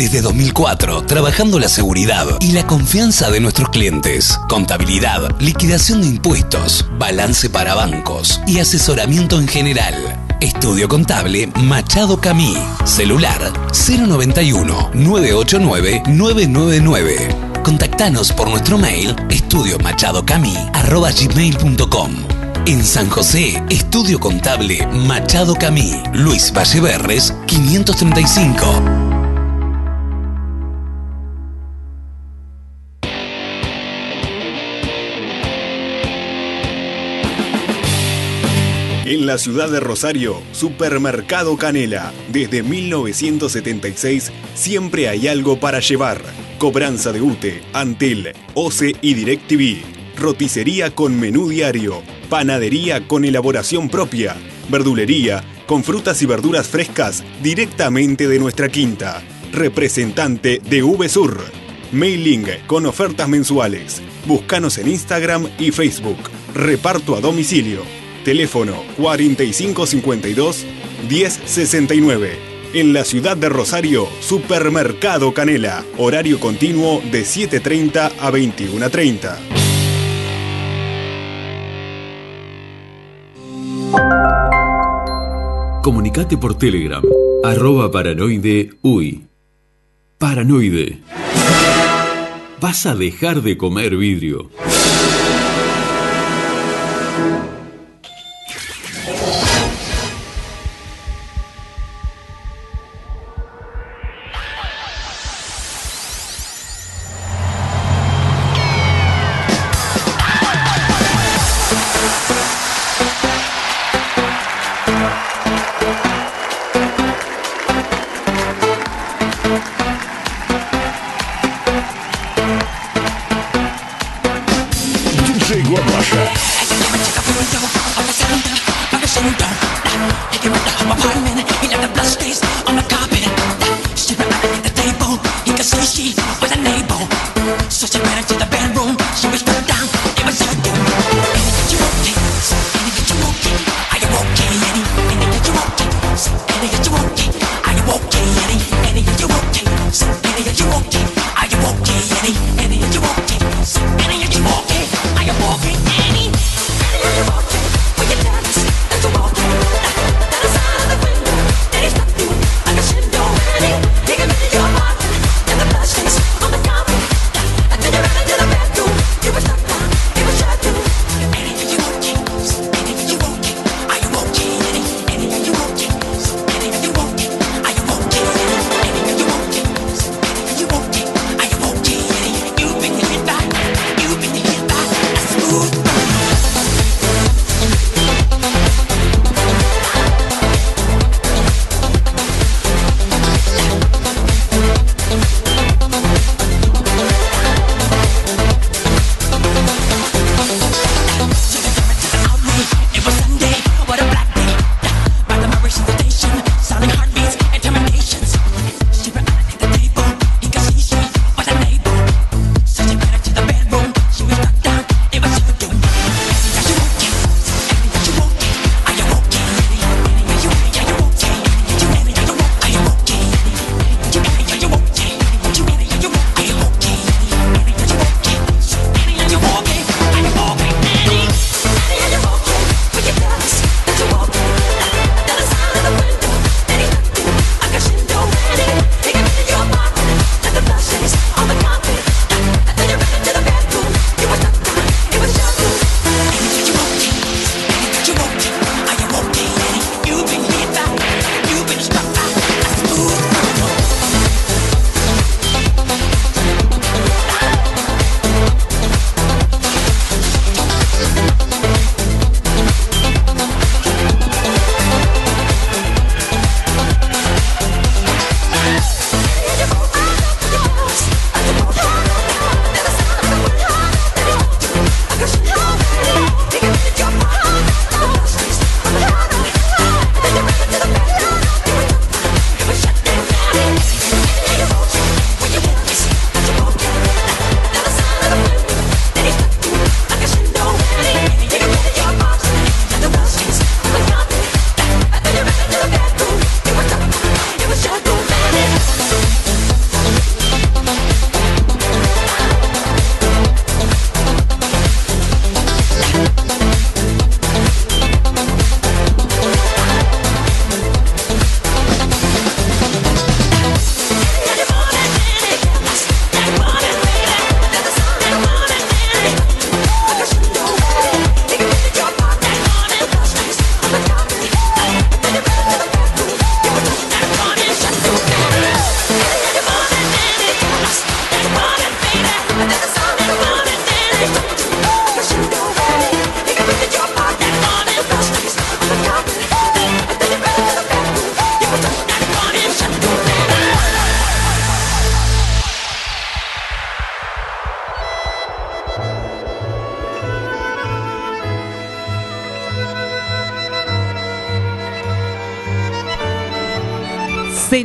J: Desde 2004, trabajando la seguridad y la confianza de nuestros clientes. Contabilidad, liquidación de impuestos, balance para bancos y asesoramiento en general. Estudio Contable Machado Camí. Celular 091-989-999. Contactanos por nuestro mail estudiomachadocamí.com. En San José, Estudio Contable Machado Camí, Luis Valleverres, 535.
I: En la ciudad de Rosario, Supermercado Canela. Desde 1976 siempre hay algo para llevar. Cobranza de UTE, Antel, OCE y DirecTV. Roticería con menú diario. Panadería con elaboración propia. Verdulería con frutas y verduras frescas directamente de nuestra quinta. Representante de VSUR. Mailing con ofertas mensuales. Búscanos en Instagram y Facebook. Reparto a domicilio. Teléfono 4552 1069. En la ciudad de Rosario, Supermercado Canela. Horario continuo de 7.30 a 21.30.
A: Comunicate por Telegram, arroba paranoide uy. Paranoide. Vas a dejar de comer vidrio.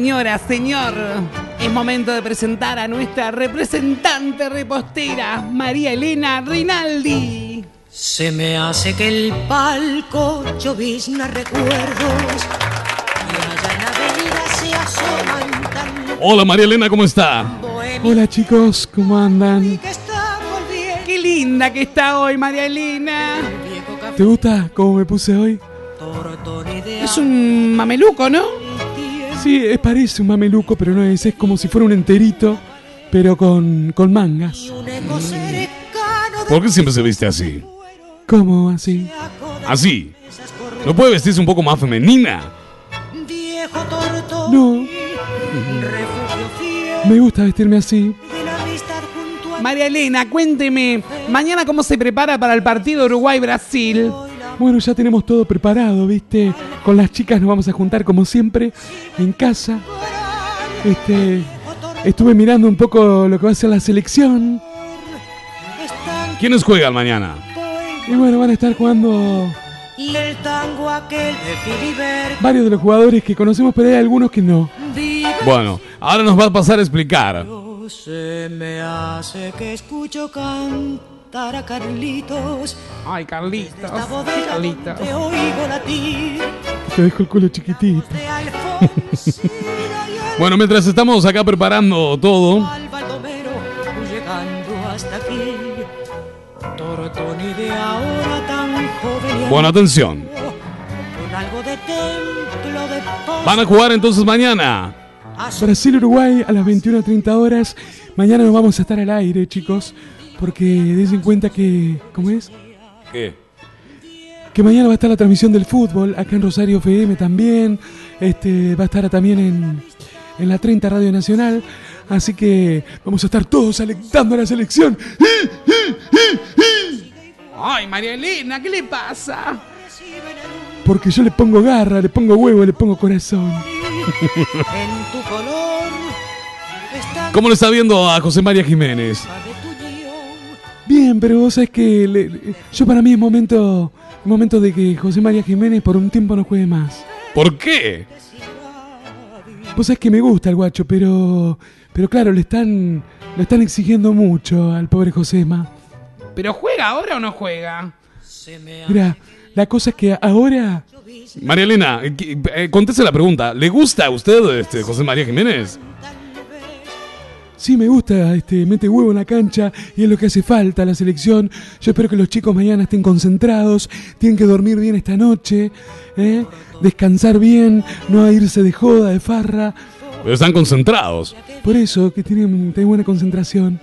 C: Señora, señor, es momento de presentar a nuestra representante repostera, María Elena Rinaldi.
P: Se me hace que el palco llovizna recuerdos y allá en la avenida se asoman tan
D: Hola María Elena, ¿cómo está?
F: Hola chicos, ¿cómo andan?
C: Qué linda que está hoy, María Elena.
F: ¿Te gusta cómo me puse hoy?
C: Es un mameluco, ¿no?
F: Sí, es, parece un mameluco, pero no es, es como si fuera un enterito, pero con, con mangas.
D: ¿Por qué siempre se viste así?
F: ¿Cómo así?
D: Así. ¿No puede vestirse un poco más femenina?
F: No. Me gusta vestirme así.
C: María Elena, cuénteme, mañana cómo se prepara para el partido Uruguay-Brasil.
F: Bueno, ya tenemos todo preparado, ¿viste? Con las chicas nos vamos a juntar como siempre en casa. Este, estuve mirando un poco lo que va a ser la selección.
D: ¿Quiénes juegan mañana?
F: Y bueno, van a estar jugando
P: y el tango aquel de
F: varios de los jugadores que conocemos, pero hay algunos que no.
D: Bueno, ahora nos va a pasar a explicar.
P: Se me hace que escucho cantar a Carlitos.
C: Ay, Carlitos.
P: Esta bodega
C: Carlitos.
P: donde oigo latir
F: Te dejo el culo chiquitito.
D: Bueno, mientras estamos acá preparando todo, bueno, atención. Van a jugar entonces mañana.
F: Brasil-Uruguay a las 21.30 horas. Mañana nos vamos a estar al aire, chicos. Porque des en cuenta que. ¿Cómo es?
D: ¿Qué?
F: Que mañana va a estar la transmisión del fútbol. Acá en Rosario FM también. Este, va a estar también en, en la 30 Radio Nacional. Así que vamos a estar todos alentando a la selección.
C: Ay, María Elena, ¿qué le pasa?
F: Porque yo le pongo garra, le pongo huevo, le pongo corazón.
P: en tu color. Está
D: ¿Cómo le está viendo a José María Jiménez?
F: Bien, pero vos sabés que le- le- yo para mí es momento, momento de que José María Jiménez por un tiempo no juegue más.
D: ¿Por qué?
F: Vos sabés que me gusta el guacho, pero, pero claro, le están, le están exigiendo mucho al pobre Josema.
C: ¿Pero juega ahora o no juega?
F: Mira, la cosa es que ahora,
D: María Elena, eh, eh, conteste la pregunta. ¿Le gusta a usted este, José María Jiménez?
F: Sí me gusta, este, mete huevo en la cancha y es lo que hace falta a la selección. Yo espero que los chicos mañana estén concentrados, tienen que dormir bien esta noche, ¿eh? descansar bien, no irse de joda, de farra.
D: Pero están concentrados.
F: Por eso, que tienen, tienen buena concentración.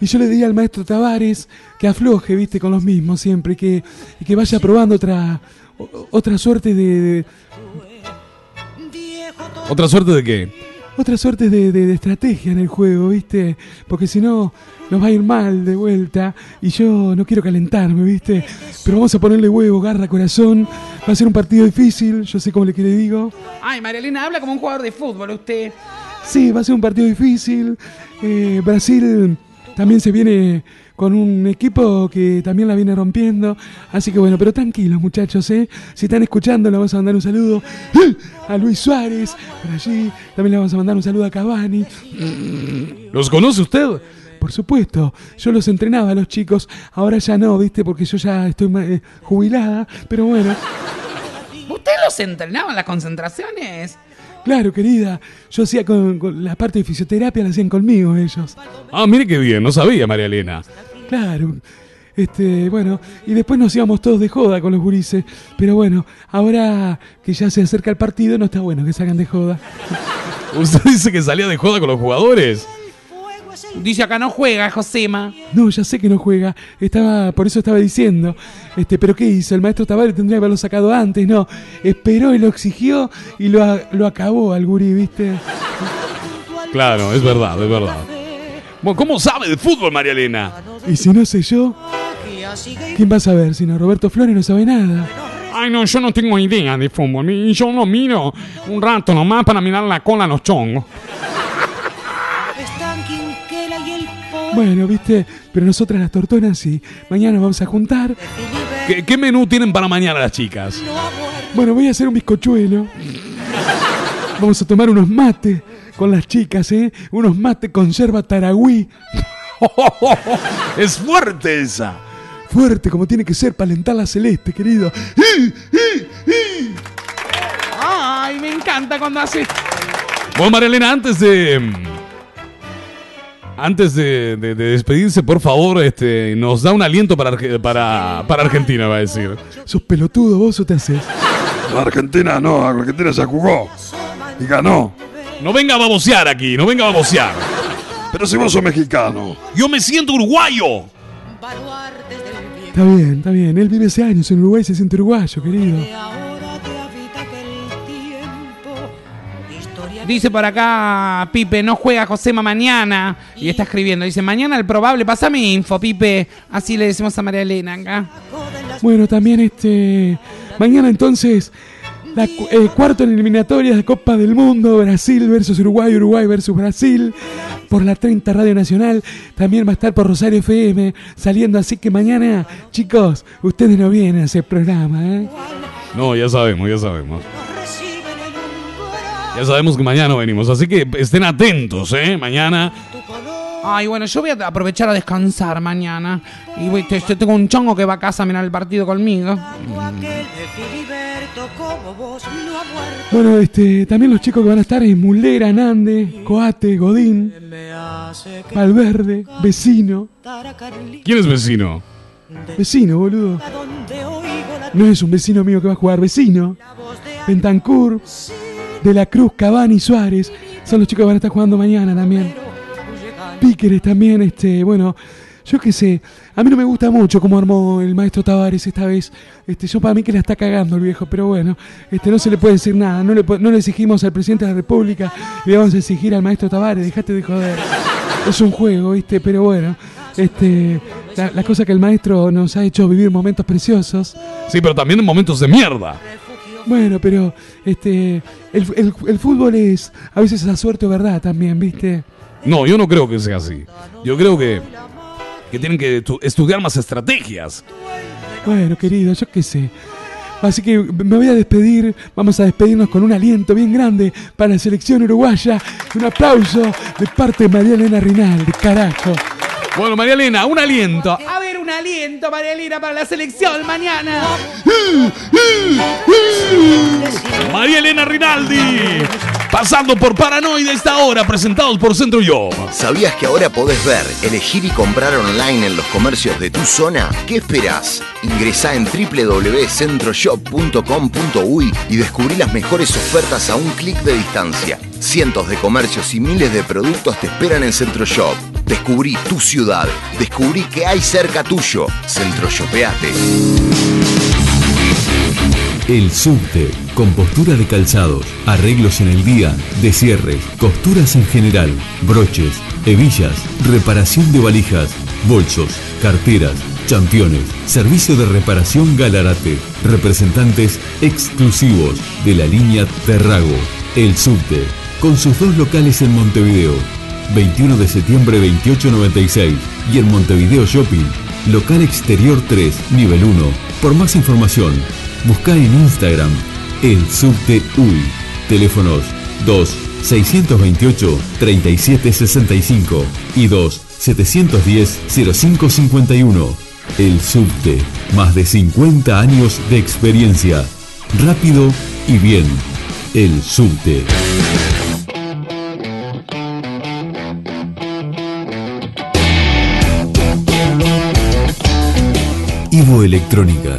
F: Y yo le diría al maestro Tavares que afloje, viste, con los mismos siempre, que, y que vaya probando otra, otra suerte de, de-
D: ¿Otra suerte de qué?
F: Otra suerte de, de- de estrategia en el juego, viste, porque si no nos va a ir mal de vuelta y yo no quiero calentarme, viste, pero vamos a ponerle huevo, garra, corazón, va a ser un partido difícil, yo sé cómo le, que le digo.
C: Ay, María Elena, habla como un jugador de fútbol usted.
F: Sí, va a ser un partido difícil. Eh, Brasil también se viene con un equipo que también la viene rompiendo. Así que bueno, pero tranquilos muchachos, ¿eh? Si están escuchando, le vamos a mandar un saludo ¡eh! a Luis Suárez por allí. También le vamos a mandar un saludo a Cavani.
D: ¿Los conoce usted?
F: Por supuesto, yo los entrenaba a los chicos. Ahora ya no, ¿viste? Porque yo ya estoy eh, jubilada. Pero bueno,
C: ¿Usted los entrenaba en las concentraciones?
F: Claro, querida. Yo hacía con, con la parte de fisioterapia, la hacían conmigo ellos.
D: Ah, mire qué bien, no sabía María Elena.
F: Claro. Este, bueno, y después nos íbamos todos de joda con los gurises. Pero bueno, ahora que ya se acerca el partido, no está bueno que salgan de joda. [LAUGHS]
D: ¿Usted dice que salía de joda con los jugadores?
C: Dice acá no juega, Josema.
F: No, ya sé que no juega. Estaba, por eso estaba diciendo. Este, pero ¿qué hizo? El maestro Tavares tendría que haberlo sacado antes, no. Esperó y lo exigió y lo, a- lo acabó al gurí, ¿viste?
D: Claro, es verdad, es verdad. Bueno, ¿cómo sabe de fútbol María Elena?
F: Y si no sé yo, ¿quién va a saber? Si no, Roberto Flores no sabe nada.
D: Ay, no, yo no tengo idea de fútbol. Y yo lo miro un rato nomás para mirar la cola a los chongos.
F: Bueno, ¿viste? Pero nosotras las tortonas sí. Mañana nos vamos a juntar.
D: ¿Qué, qué menú tienen para mañana las chicas?
F: Bueno, voy a hacer un bizcochuelo. Vamos a tomar unos mates con las chicas, ¿eh? Unos mates conserva taragüí.
D: es fuerte esa.
F: Fuerte como tiene que ser para alentar la celeste, querido.
C: Ay, me encanta cuando hace.
D: Bueno, María Elena, antes de. Antes de, de- de despedirse, por favor, este, nos da un aliento para, para, para Argentina, va a decir.
F: ¿Sos pelotudo vos o te haces?
G: Argentina no, Argentina ya jugó. Y ganó.
D: No venga a babosear aquí, no venga a babosear.
G: Pero si vos sos mexicano.
D: Yo me siento uruguayo.
F: Está bien, está bien. Él vive hace años en Uruguay y se siente uruguayo, querido.
C: Dice por acá, Pipe, no juega Josema mañana. Y está escribiendo. Dice, mañana el probable. Pásame info, Pipe. Así le decimos a María Elena acá.
F: Bueno, también este. Mañana entonces. La cu- eh, cuarto en eliminatorias de Copa del Mundo, Brasil versus Uruguay, Uruguay versus Brasil, por la 30 Radio Nacional, también va a estar por Rosario FM saliendo, así que mañana, chicos, ustedes no vienen a hacer programa, ¿eh?
D: No, ya sabemos, ya sabemos. Ya sabemos que mañana venimos, así que estén atentos, ¿eh? Mañana.
C: Ay, bueno, yo voy a aprovechar a descansar mañana. Y voy, te- te- tengo un chongo que va a casa a mirar el partido conmigo.
F: Bueno, este, también los chicos que van a estar es Mulera, Nande, Coate, Godín, Valverde, Vecino.
D: ¿Quién es vecino?
F: Vecino, boludo. No es un vecino mío que va a jugar, vecino. Bentancur, De la Cruz, Cavani, Suárez. Son los chicos que van a estar jugando mañana también. Píqueres también, este, bueno, yo qué sé. A mí no me gusta mucho cómo armó el maestro Tavares esta vez. Este, yo para mí que la está cagando el viejo, pero bueno, este, no se le puede decir nada. No le, no le exigimos al presidente de la República, le vamos a exigir al maestro Tavares, dejate de joder. Es un juego, ¿viste? Pero bueno, este, la, la cosa que el maestro nos ha hecho vivir momentos preciosos.
D: Sí, pero también en momentos de mierda.
F: Bueno, pero este, el, el- el fútbol es a veces a suerte o verdad también, ¿viste?
D: No, yo no creo que sea así. Yo creo que, que tienen que estu- estudiar más estrategias.
F: Bueno, querido, yo qué sé. Así que me voy a despedir. Vamos a despedirnos con un aliento bien grande para la selección uruguaya. Un aplauso de parte de María Elena Rinaldi, carajo.
D: Bueno, María Elena, un aliento.
C: A ver, un aliento, María Elena, para la selección mañana.
D: María Elena Rinaldi. Pasando por Paranoide esta hora, presentados por Centro Job.
H: ¿Sabías que ahora podés ver, elegir y comprar online en los comercios de tu zona? ¿Qué esperás? Ingresá en www.centroshop.com.uy y descubrí las mejores ofertas a un clic de distancia. Cientos de comercios y miles de productos te esperan en Centroshop. Descubrí tu ciudad. Descubrí que hay cerca tuyo. Centroshopeate.
A: El subte, compostura de calzados, arreglos en el día, descierres, costuras en general, broches, hebillas, reparación de valijas, bolsos, carteras, championes, servicio de reparación Galarate, representantes exclusivos de la línea Terrago. El subte, con sus dos locales en Montevideo, 21 de septiembre 2896 y en Montevideo Shopping, local exterior 3, nivel 1. Por más información, busca en Instagram el subte UI. Teléfonos 2 628 3765 y 2 710 0551. El subte, más de 50 años de experiencia. Rápido y bien. El subte. Ivo Electrónica,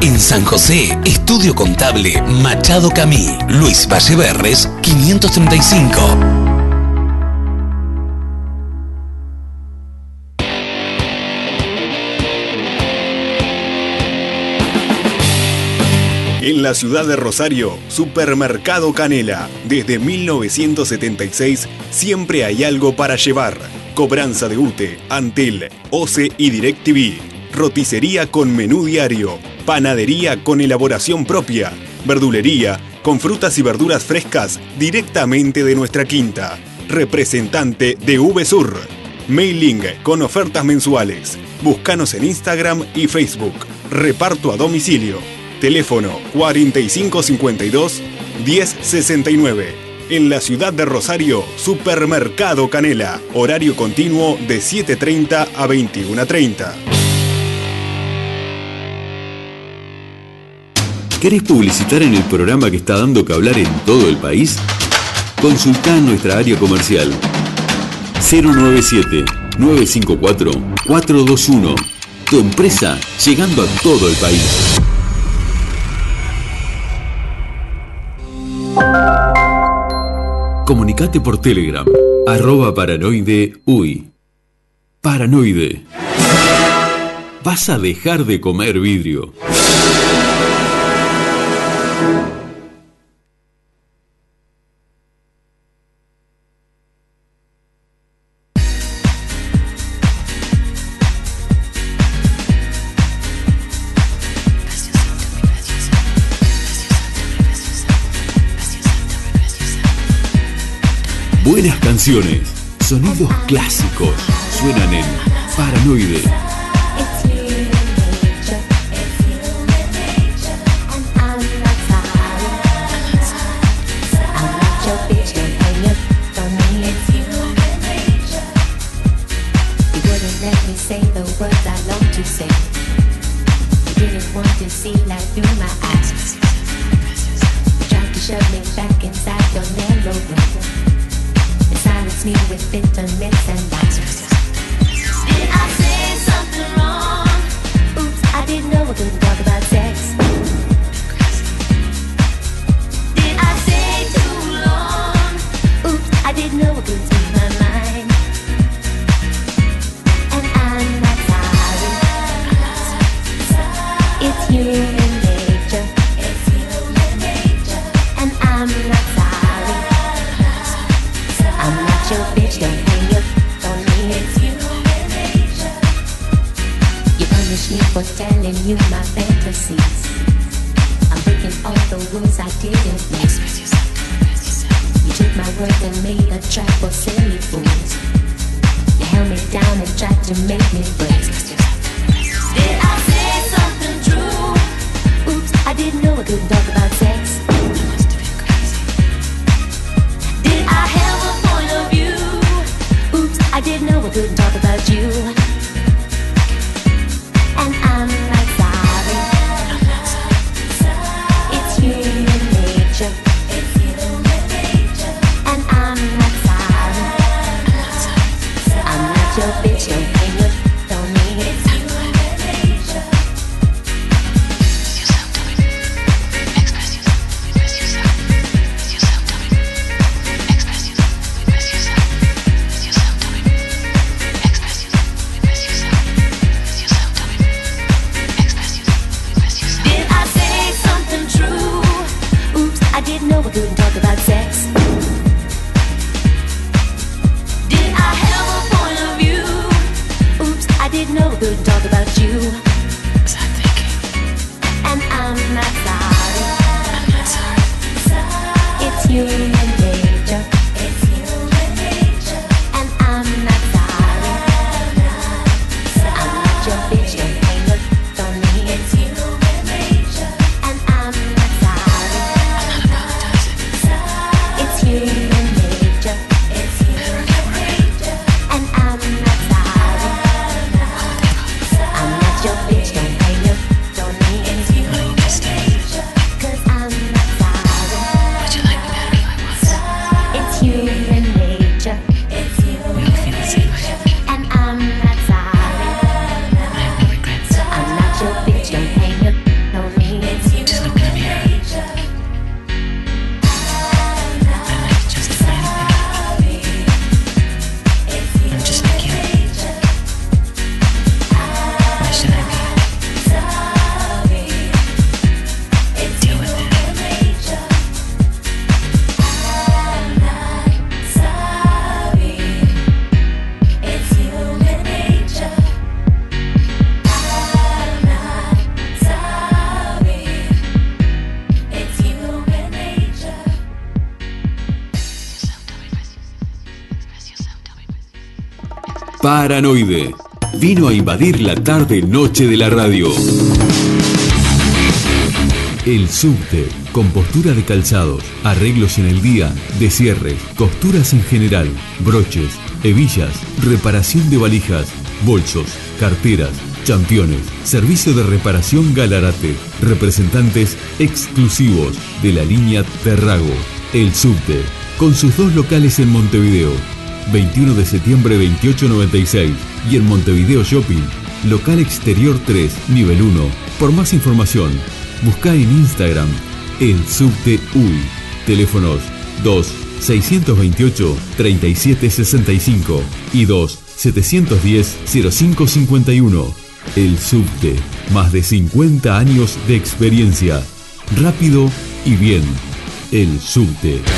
J: En San José, Estudio Contable Machado Camí. Luis Valleverres 535.
I: En la ciudad de Rosario, Supermercado Canela. Desde 1976 siempre hay algo para llevar. Cobranza de UTE, Antel, OCE y DirecTV. Roticería con menú diario. Panadería con elaboración propia. Verdulería con frutas y verduras frescas directamente de nuestra quinta. Representante de VSUR. Mailing con ofertas mensuales. Búscanos en Instagram y Facebook. Reparto a domicilio. Teléfono 4552 1069. En la ciudad de Rosario, Supermercado Canela. Horario continuo de 7.30 a 21.30.
A: ¿Querés publicitar en el programa que está dando que hablar en todo el país? Consultá nuestra área comercial 097-954-421. Tu empresa llegando a todo el país. Comunicate por Telegram, arroba paranoide uy. Paranoide. Vas a dejar de comer vidrio. Sonidos clásicos suenan en Paranoide.
Q: With bitterness and lies. Did I say something wrong? Oops, I didn't know we couldn't
A: Paranoide. Vino a invadir la tarde-noche de la radio. El subte, con postura de calzados, arreglos en el día, de cierre, costuras en general, broches, hebillas, reparación de valijas, bolsos, carteras, championes, servicio de reparación Galarate, representantes exclusivos de la línea Terrago. El subte, con sus dos locales en Montevideo, 21 de septiembre 2896 y en Montevideo Shopping, local exterior 3, nivel 1. Por más información, busca en Instagram el subte UI. Teléfonos 2 628 3765 y 2 710 0551. El subte, más de 50 años de experiencia. Rápido y bien. El subte.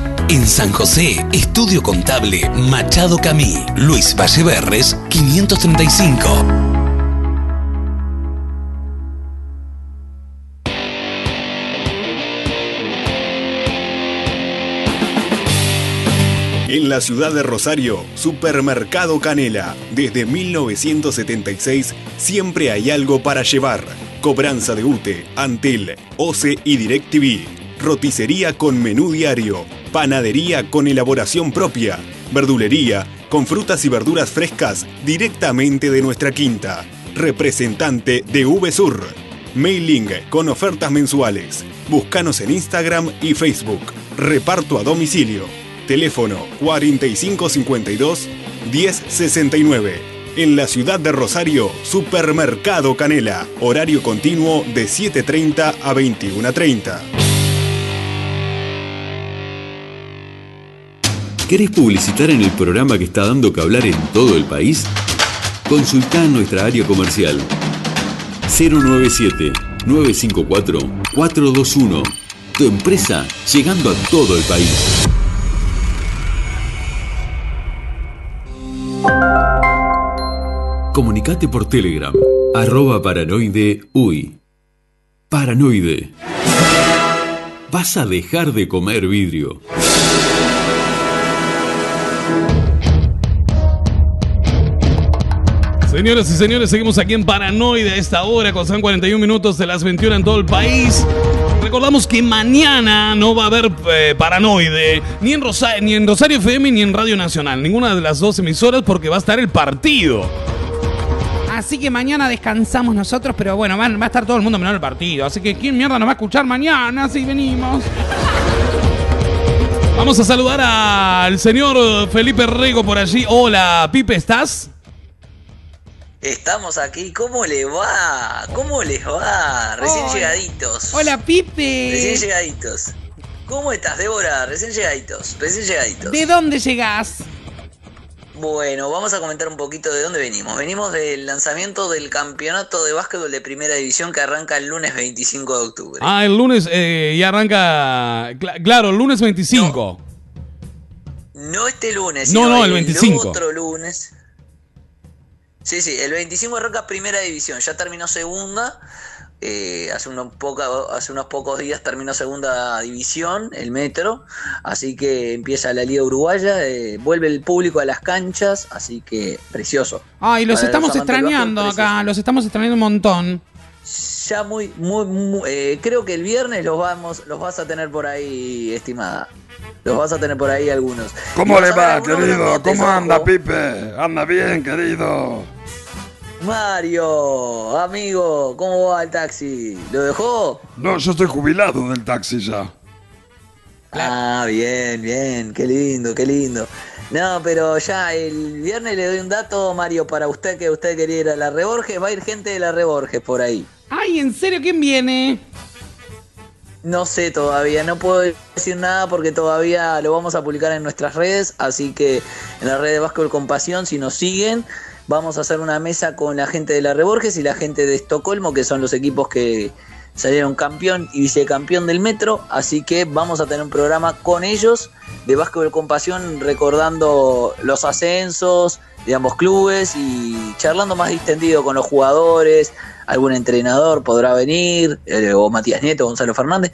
J: En San José, Estudio Contable Machado Camí, Luis Valleverres, 535.
I: En la ciudad de Rosario, Supermercado Canela. Desde 1976 siempre hay algo para llevar. Cobranza de UTE, Antel, OCE y DirecTV. Roticería con menú diario. Panadería con elaboración propia. Verdulería con frutas y verduras frescas directamente de nuestra quinta. Representante de VSUR. Mailing con ofertas mensuales. Búscanos en Instagram y Facebook. Reparto a domicilio. Teléfono 4552 1069. En la ciudad de Rosario, Supermercado Canela. Horario continuo de 7.30 a 21.30.
A: ¿Querés publicitar en el programa que está dando que hablar en todo el país? Consultá nuestra área comercial 097-954-421. Tu empresa llegando a todo el país. Comunicate por Telegram, arroba paranoide uy. Paranoide. Vas a dejar de comer vidrio.
D: Señoras y señores, seguimos aquí en Paranoide a esta hora, con son 41 minutos de las 21 en todo el país. Recordamos que mañana no va a haber eh, Paranoide, ni en, Rosa- ni en Rosario FM ni en Radio Nacional, ninguna de las dos emisoras, porque va a estar el partido.
C: Así que mañana descansamos nosotros, pero bueno, va a estar todo el mundo mirando el partido. Así que ¿quién mierda nos va a escuchar mañana si venimos?
D: Vamos a saludar al señor Felipe Rego por allí. Hola, Pipe, ¿estás?
R: Estamos aquí, ¿cómo le va? ¿Cómo les va? Recién
C: Hola.
R: llegaditos.
C: Hola, Pipe.
R: Recién llegaditos. ¿Cómo estás, Débora? Recién llegaditos. Recién llegaditos.
C: ¿De dónde llegás?
R: Bueno, vamos a comentar un poquito de dónde venimos. Venimos del lanzamiento del campeonato de básquetbol de primera división que arranca el lunes 25 de octubre.
D: Ah, el lunes eh, ya arranca. cla- claro, el lunes 25.
R: No este lunes,
D: No,
R: sino
D: no, el 25.
R: otro lunes. Sí, sí, el 25 arranca primera división, ya terminó segunda. eh, hace, unos poca- hace unos pocos días terminó segunda división, el Metro. Así que empieza la Liga Uruguaya. eh, vuelve el público a las canchas. Así que precioso.
C: Ay, los
R: Para
C: estamos extrañando acá, los estamos extrañando un montón.
R: Ya muy, muy, muy- eh, creo que el viernes los vamos, los vas a tener por ahí, estimada. Los vas a tener por ahí algunos.
G: ¿Cómo le va, querido? ¿Cómo anda,
R: ojo.
G: Pipe? Anda bien, querido.
R: Mario, amigo, ¿cómo va el taxi? ¿Lo dejó?
G: No, yo estoy jubilado del taxi ya.
R: Ah, bien, bien, qué lindo, qué lindo. No, pero ya el viernes le doy un dato, Mario, para usted que usted quería ir a la Reborges. Va a ir gente de la Reborges por ahí.
C: Ay, ¿en serio quién viene?
R: No sé todavía, no puedo decir nada porque todavía lo vamos a publicar en nuestras redes, así que en la red de Básquetbol con Pasión, si nos siguen, vamos a hacer una mesa con la gente de la Reborges y la gente de Estocolmo, que son los equipos que salieron campeón y vicecampeón del Metro, así que vamos a tener un programa con ellos de Básquetbol con Pasión recordando los ascensos de ambos clubes y charlando más distendido con los jugadores, algún entrenador podrá venir, eh, o Matías Nieto, Gonzalo Fernández.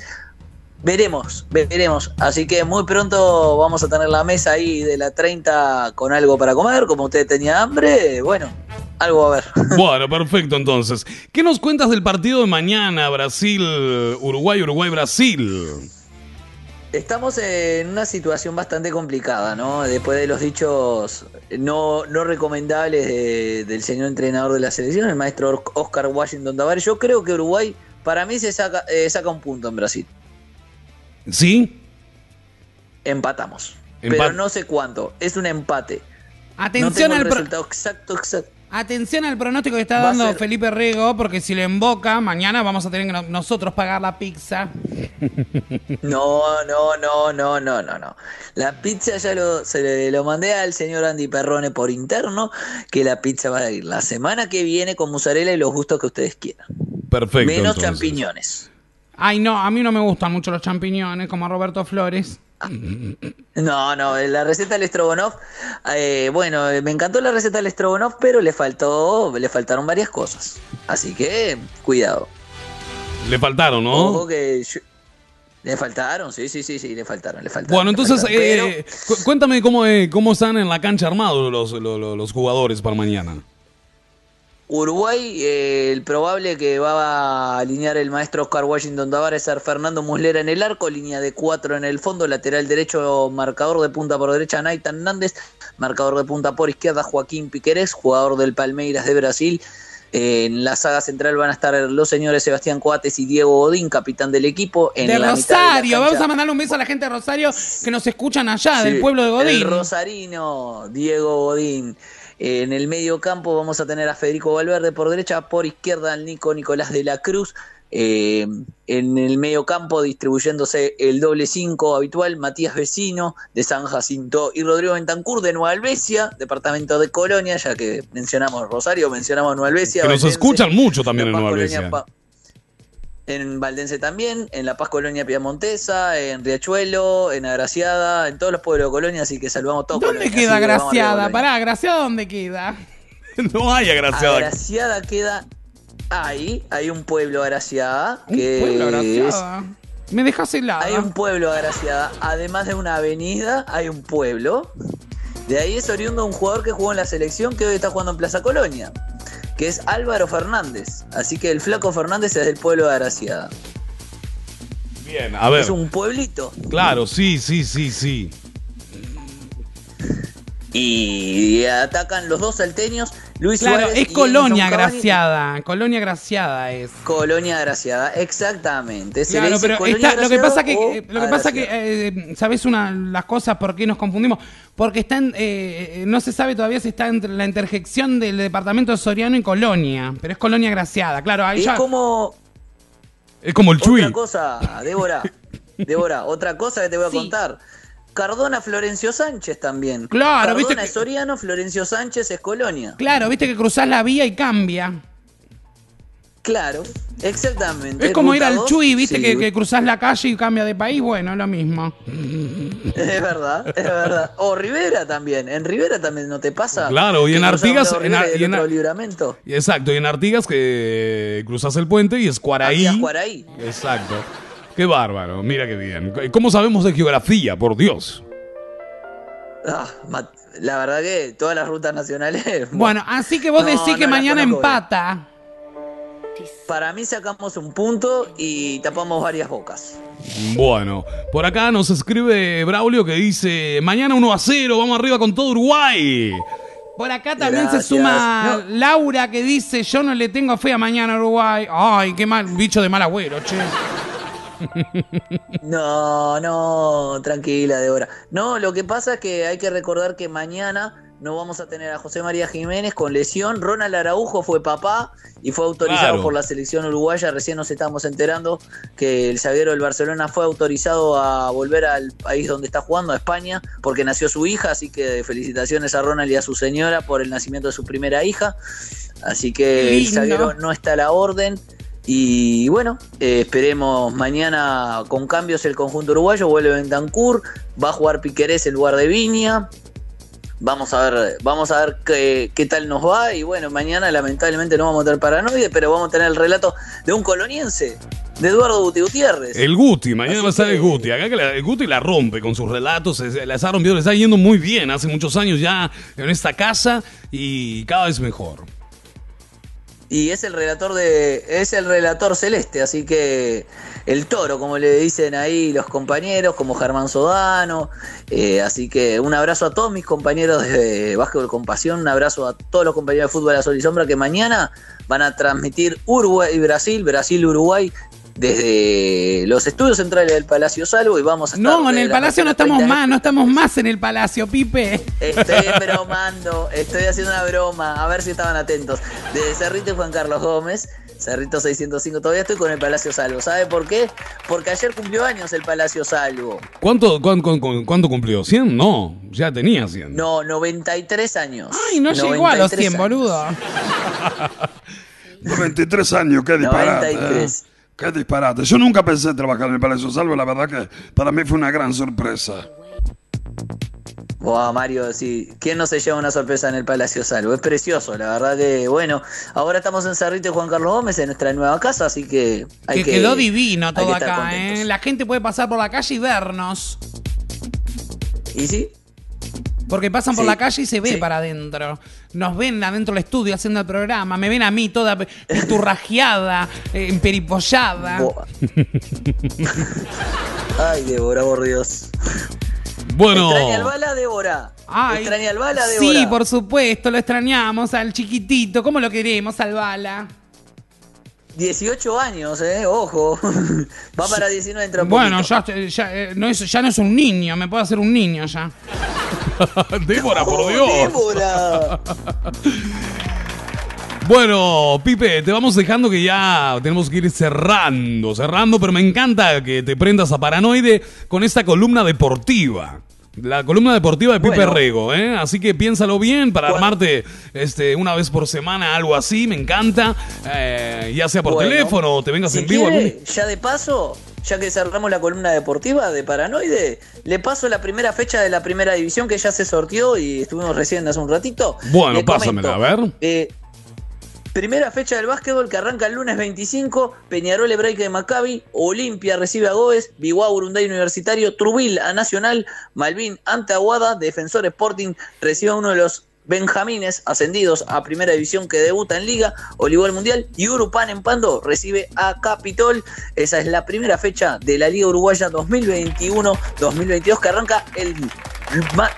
R: Veremos, veremos. Así que muy pronto vamos a tener la mesa ahí de la 30 con algo para comer. Como usted tenía hambre, bueno, algo a ver. [LAUGHS]
D: Bueno, perfecto entonces. ¿Qué nos cuentas del partido de mañana, Brasil, Uruguay, Uruguay, Brasil?
R: Estamos en una situación bastante complicada, ¿no? Después de los dichos no, no recomendables de- del señor entrenador de la selección, el maestro Oscar Washington Tavares, yo creo que Uruguay, para mí, se saca, eh, saca un punto en Brasil.
D: ¿Sí?
R: Empatamos.
C: Empa-
R: Pero no sé cuánto. Es un empate.
C: Atención
R: no tengo
C: al
R: el resultado exacto, exacto.
C: Atención al pronóstico que está
R: Va
C: dando
R: ser-
C: Felipe Rego, porque si lo emboca, mañana vamos a tener que no- nosotros pagar la pizza. [LAUGHS]
R: No, no, no, no, no, no, no. La pizza ya lo, se le- lo mandé al señor Andy Perrone por interno, que la pizza va a ir la semana que viene con mozzarella y los gustos que ustedes quieran.
D: Perfecto.
R: Menos
D: entonces.
R: champiñones.
C: Ay, no, a mí no me gustan mucho los champiñones, como a Roberto Flores. [LAUGHS]
R: No, no, la receta del Strogonoff, eh, bueno, eh, me encantó la receta del Strogonoff, pero le faltó, le faltaron varias cosas. Así que, cuidado.
D: Le faltaron, ¿no?
R: Ojo que yo- le faltaron, sí, sí, sí, sí, le faltaron, le faltaron.
D: Bueno,
R: le
D: entonces,
R: faltaron, pero-
D: eh, cu- cuéntame cómo, eh, cómo están en la cancha armados los, los- los jugadores para mañana.
R: Uruguay, eh, el probable que va a alinear el maestro Oscar Washington Tavares es ser Fernando Muslera en el arco, línea de cuatro en el fondo, lateral derecho, marcador de punta por derecha, Naitan Nández, marcador de punta por izquierda, Joaquín Piquerés, jugador del Palmeiras de Brasil. Eh, en la saga central van a estar los señores Sebastián Coates y Diego Godín, capitán del equipo. En
C: de
R: la mitad de la
C: Rosario, vamos a mandarle un beso a la gente de Rosario que nos escuchan allá, del
R: Sí,
C: pueblo de
R: El
C: Godín.
R: Rosarino, Diego Godín. En el medio campo vamos a tener a Federico Valverde por derecha, por izquierda al Nico Nicolás de la Cruz. Eh, en el medio campo distribuyéndose el doble 5 habitual, Matías Vecino de San Jacinto y Rodrigo Bentancur de Nueva Albesia, departamento de Colonia, ya que mencionamos Rosario, mencionamos Nueva Albesia.
D: Que nos escuchan mucho también en Nueva Albesia.
R: En Valdense también, en La Paz Colonia Piamontesa, en Riachuelo, en Agraciada, en todos los pueblos de Colonia, así que saludamos todos.
C: ¿Dónde
R: Colonia,
C: queda
R: así que vamos arriba,
C: Graciada?
R: Colonia.
C: Pará, ¿Graciada dónde queda? [LAUGHS]
D: no hay agraciada.
R: Agraciada queda ahí, hay un pueblo Agraciada
C: Un
R: que
C: pueblo
R: es-
C: Agraciada. Me dejas helada.
R: hay un pueblo Agraciada, además de una avenida, hay un pueblo. De ahí es oriundo un jugador que jugó en la selección que hoy está jugando en Plaza Colonia, que es Álvaro Fernández. Así que el flaco Fernández es del pueblo de Agraciada.
D: Bien, a ver.
R: Es un pueblito.
D: Claro, sí, sí, sí, sí.
R: Y atacan los dos salteños, Luis
C: Claro,
R: Suárez
C: es Colonia. Graciada. Colonia Graciada es.
R: Colonia Agraciada, exactamente. Se
C: Claro, pero está- lo que pasa que eh, lo que pasa que eh, sabes una las cosas por qué nos confundimos porque está en, eh, eh, no se sabe todavía si está entre la interjección del departamento de Soriano y Colonia, pero es Colonia Graciada, claro, ahí
R: Es
C: ya
R: como
D: Es como el Chuy.
R: otra cosa, Débora. Débora, otra cosa que te voy a contar. Cardona Florencio Sánchez también.
C: Claro,
R: Cardona
C: viste que-
R: es Soriano, Florencio Sánchez es Colonia.
C: Claro, viste que cruzás la vía y cambia.
R: Claro, exactamente.
C: Es como ir al Chuy, viste
R: sí.
C: que, que cruzás la calle y cambia de país, bueno, es lo mismo.
R: Es verdad, es verdad. O Rivera también. En Rivera también no te pasa.
D: Claro, y
R: que
D: en Artigas- en
R: Rivera y
D: en
R: otro libramento.
D: Exacto, y en Artigas que cruzas el puente y es Cuaraí.
R: Artigas, Cuaraí.
D: Exacto. Qué bárbaro, mira qué bien. ¿Cómo sabemos de geografía, por Dios?
R: Ah, la verdad que todas las rutas nacionales. [LAUGHS]
C: Bueno, así que vos
R: No,
C: decís
R: no
C: que mañana empata.
R: para mí sacamos un punto y tapamos varias bocas.
D: Bueno, por acá nos escribe Braulio que dice, mañana 1 a 0, vamos arriba con todo Uruguay.
C: Por acá también
R: Gracias.
C: se suma Laura que dice, yo no le tengo fe a mañana a Uruguay. Ay, qué mal, bicho de mal agüero, che. [LAUGHS]
R: No, no, tranquila, Débora. No, lo que pasa es que hay que recordar que mañana no vamos a tener a José María Jiménez con lesión. Ronald Araujo fue papá y fue autorizado
D: Claro.
R: por la selección uruguaya. Recién nos estamos enterando que el zaguero del Barcelona fue autorizado a volver al país donde está jugando, a España, porque nació su hija. Así que felicitaciones a Ronald y a su señora por el nacimiento de su primera hija. Así que el zaguero no está a la orden. Y bueno, eh, esperemos mañana con cambios el conjunto uruguayo, vuelve Bentancur, va a jugar Piquerés en lugar de Viña. Vamos a ver, vamos a ver qué, qué tal nos va. Y bueno, mañana lamentablemente no vamos a tener paranoide, pero vamos a tener el relato de un coloniense, de Eduardo Guti Gutiérrez.
D: El Guti, mañana va a estar el Guti. Acá que la- el Guti la rompe con sus relatos, se- las ha rompido, le está yendo muy bien hace muchos años ya en esta casa y cada vez mejor.
R: Y es el relator de. es el relator celeste, así que el toro, como le dicen ahí los compañeros, como Germán Sodano. eh, así que un abrazo a todos mis compañeros de Básquetbol con Pasión, un abrazo a todos los compañeros de fútbol a Sol y Sombra que mañana van a transmitir Uruguay y Brasil, Brasil-Uruguay. Desde los estudios centrales del Palacio Salvo y vamos a estar
C: No, en el Palacio no
R: 21:30
C: estamos más, no estamos más en el Palacio, Pipe.
R: Estoy [LAUGHS] bromando, estoy haciendo una broma, a ver si estaban atentos. Desde Cerrito y Juan Carlos Gómez, Cerrito 605, todavía estoy con el Palacio Salvo. ¿Sabe por qué? Porque ayer cumplió años el Palacio Salvo.
D: ¿Cuánto, cuán- cuán- cuán- cuánto cumplió? ¿100? No, ya tenía 100.
R: No, 93 años.
C: Ay, no llegó a los 100,
R: 93
C: boludo. [LAUGHS] [LAUGHS]
G: 23 años, qué disparate.
R: 93.
G: ¿eh? Qué disparate. Yo nunca pensé trabajar en el Palacio Salvo, la verdad que para mí fue una gran sorpresa.
R: Buah, Mario, sí. ¿Quién no se lleva una sorpresa en el Palacio Salvo? Es precioso, la verdad que, bueno, ahora estamos en Cerrito y Juan Carlos Gómez, en nuestra nueva casa, así que hay
C: Que
R: que...
C: quedó divino todo acá,
R: contentos.
C: ¿eh? La gente puede pasar por la calle y vernos.
R: ¿Y sí?
C: Porque pasan por la calle y se ve
R: sí.
C: para adentro. Nos ven adentro del estudio haciendo el programa. Me ven a mí toda piturrajeada, eh, emperipollada.
R: Ay, Débora, por Dios.
D: Bueno.
R: ¿Extraña al bala, Débora?
C: Ay,
R: ¿Extraña al bala, Débora?
C: Sí, por supuesto, lo extrañamos al chiquitito. ¿Cómo lo queremos, al bala?
R: 18 años, eh, ojo. [LAUGHS] Va para 19 dentro de
C: Bueno, ya, ya, eh, no es, ya no es un niño, me puedo hacer un niño ya. [LAUGHS]
D: Débora, por
R: Oh,
D: Dios.
R: Débora. [LAUGHS]
D: Bueno, Pipe, te vamos dejando que ya tenemos que ir cerrando, cerrando, pero me encanta que te prendas a Paranoide con esta columna deportiva. La columna deportiva de Pipe
R: Bueno.
D: Rego, ¿eh? Así que piénsalo bien para armarte este, una vez por semana algo así, me encanta. Eh, ya sea por
R: Bueno,
D: teléfono o te vengas
R: Si
D: en vivo.
R: quiere,
D: algún-
R: ya de paso, ya que cerramos la columna deportiva de Paranoide, le paso la primera fecha de la primera división que ya se sortió y estuvimos recién hace un ratito.
D: Bueno, pásamela, a ver.
R: Eh, Primera fecha del básquetbol que arranca el lunes 25, Peñarol Hebraica de Maccabi, Olimpia recibe a Goes, Biguá Urunday Universitario, Trubil a Nacional, Malvin ante Aguada, Defensor Sporting recibe a uno de los Benjamines ascendidos a Primera División que debuta en Liga, Olivol Mundial y Urupan en Pando recibe a Capitol. Esa es la primera fecha de la Liga Uruguaya 2021-2022 que arranca el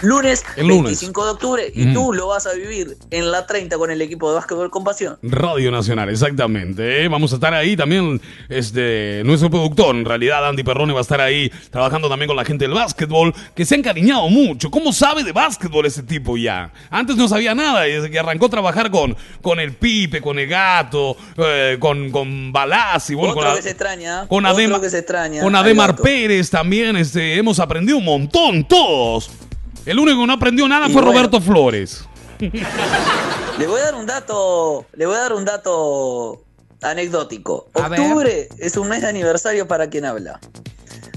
R: lunes,
D: El lunes.
R: 25 de octubre y
D: Mm.
R: tú lo vas a vivir en la 30 con el equipo de básquetbol con pasión.
D: Radio Nacional, exactamente. ¿eh? Vamos a estar ahí también. Este, nuestro productor, en realidad, Andy Perrone, va a estar ahí trabajando también con la gente del básquetbol, que se ha encariñado mucho. ¿Cómo sabe de básquetbol ese tipo ya? Antes no sabía nada, y desde que arrancó a trabajar con, con el Pipe, con el Gato, eh, con, con Balaz y bueno, con,
R: que se extraña.
D: con
R: otro
D: Adema-
R: que se extraña.
D: con Ademar. Pérez también. Este, hemos aprendido un montón, todos. El único que no aprendió nada
R: Y
D: fue
R: bueno.
D: Roberto Flores.
R: Le voy a dar un dato, le voy a dar un dato anecdótico. Octubre es un mes de aniversario para quien habla.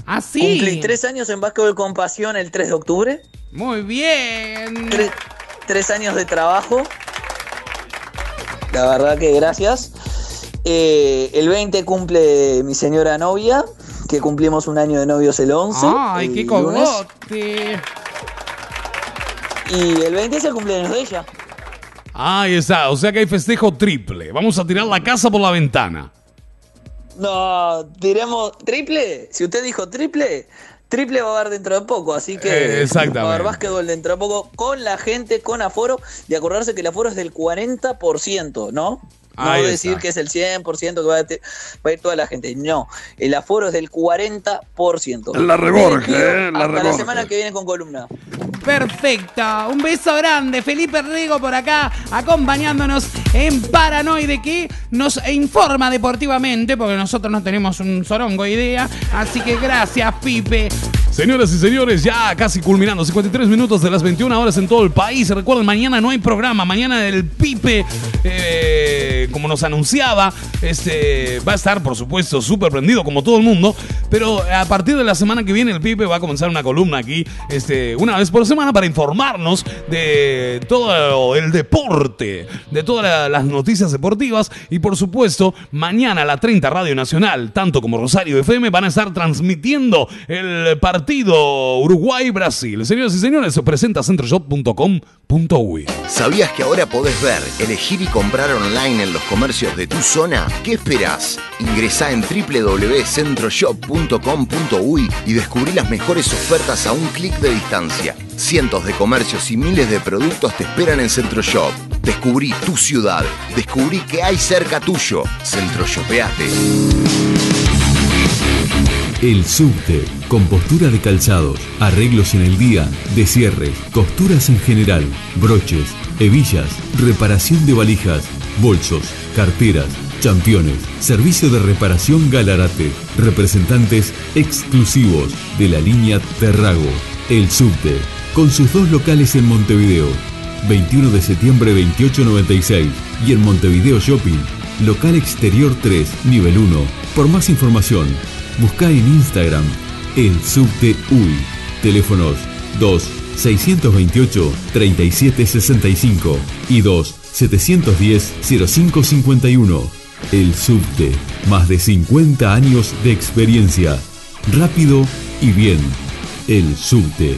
C: Ah, sí.
R: Cumplí tres años en básquetbol con pasión el 3 de octubre.
C: Muy bien.
R: Tres, tres años de trabajo. La verdad que gracias. Eh, el 20 cumple mi señora novia, que cumplimos un año de novios el 11.
C: Ay,
R: el
C: qué cogote.
R: Y el 20 es el cumpleaños de ella.
D: Ahí está, o sea que hay festejo triple. Vamos a tirar la casa por la ventana.
R: No, tiremos triple. Si usted dijo triple, triple va a haber dentro de poco. Así que
D: Eh, exactamente.
R: va a haber básquetbol dentro de poco con la gente, con aforo. Y acordarse que el aforo es del 40%, ¿no? No
D: Ahí
R: decir
D: está.
R: que es el 100% que va a, te- va a ir toda la gente. No, el aforo es del 40%.
G: La reborge, eh, la
R: hasta la
G: reborge.
R: semana que viene con columna.
C: Perfecto. Un beso grande. Felipe Rigo por acá acompañándonos en Paranoide que nos informa deportivamente porque nosotros no tenemos un sorongo idea. Así que gracias, Pipe.
D: Señoras y señores, ya casi culminando, 53 minutos de las 21 horas en todo el país. Recuerden, mañana no hay programa, mañana el Pipe, eh, como nos anunciaba, este, va a estar, por supuesto, súper prendido como todo el mundo, pero a partir de la semana que viene el Pipe va a comenzar una columna aquí, este, una vez por semana para informarnos de todo el deporte, de todas la- las noticias deportivas y, por supuesto, mañana la 30 Radio Nacional, tanto como Rosario FM, van a estar transmitiendo el partido Uruguay-Brasil. Señoras y señores, se presenta centroshop.com.uy.
H: ¿Sabías que ahora podés ver, elegir y comprar online los comercios de tu zona? ¿Qué esperás? Ingresá en www.centroshop.com.uy y descubrí las mejores ofertas a un clic de distancia. Cientos de comercios y miles de productos te esperan en Centroshop. Descubrí tu ciudad. Descubrí que hay cerca tuyo. Centroshopeate.
A: El subte, con postura de calzados, arreglos en el día, descierres, costuras en general, broches, hebillas, reparación de valijas, bolsos, carteras, championes, servicio de reparación Galarate, representantes exclusivos de la línea Terrago. El subte, con sus dos locales en Montevideo, 21 de septiembre 2896 y en Montevideo Shopping, local exterior 3, nivel 1. Por más información, busca en Instagram el subte UI. Teléfonos 2 628 3765 y 2 710 0551. El subte, más de 50 años de experiencia. Rápido y bien. El subte.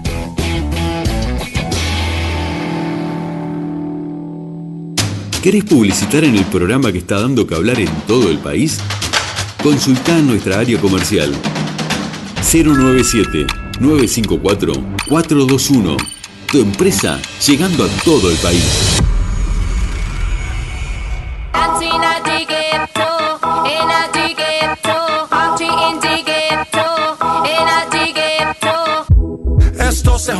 A: ¿Querés publicitar en el programa que está dando que hablar en todo el país? Consultá nuestra área comercial 097-954-421. Tu empresa llegando a todo el país.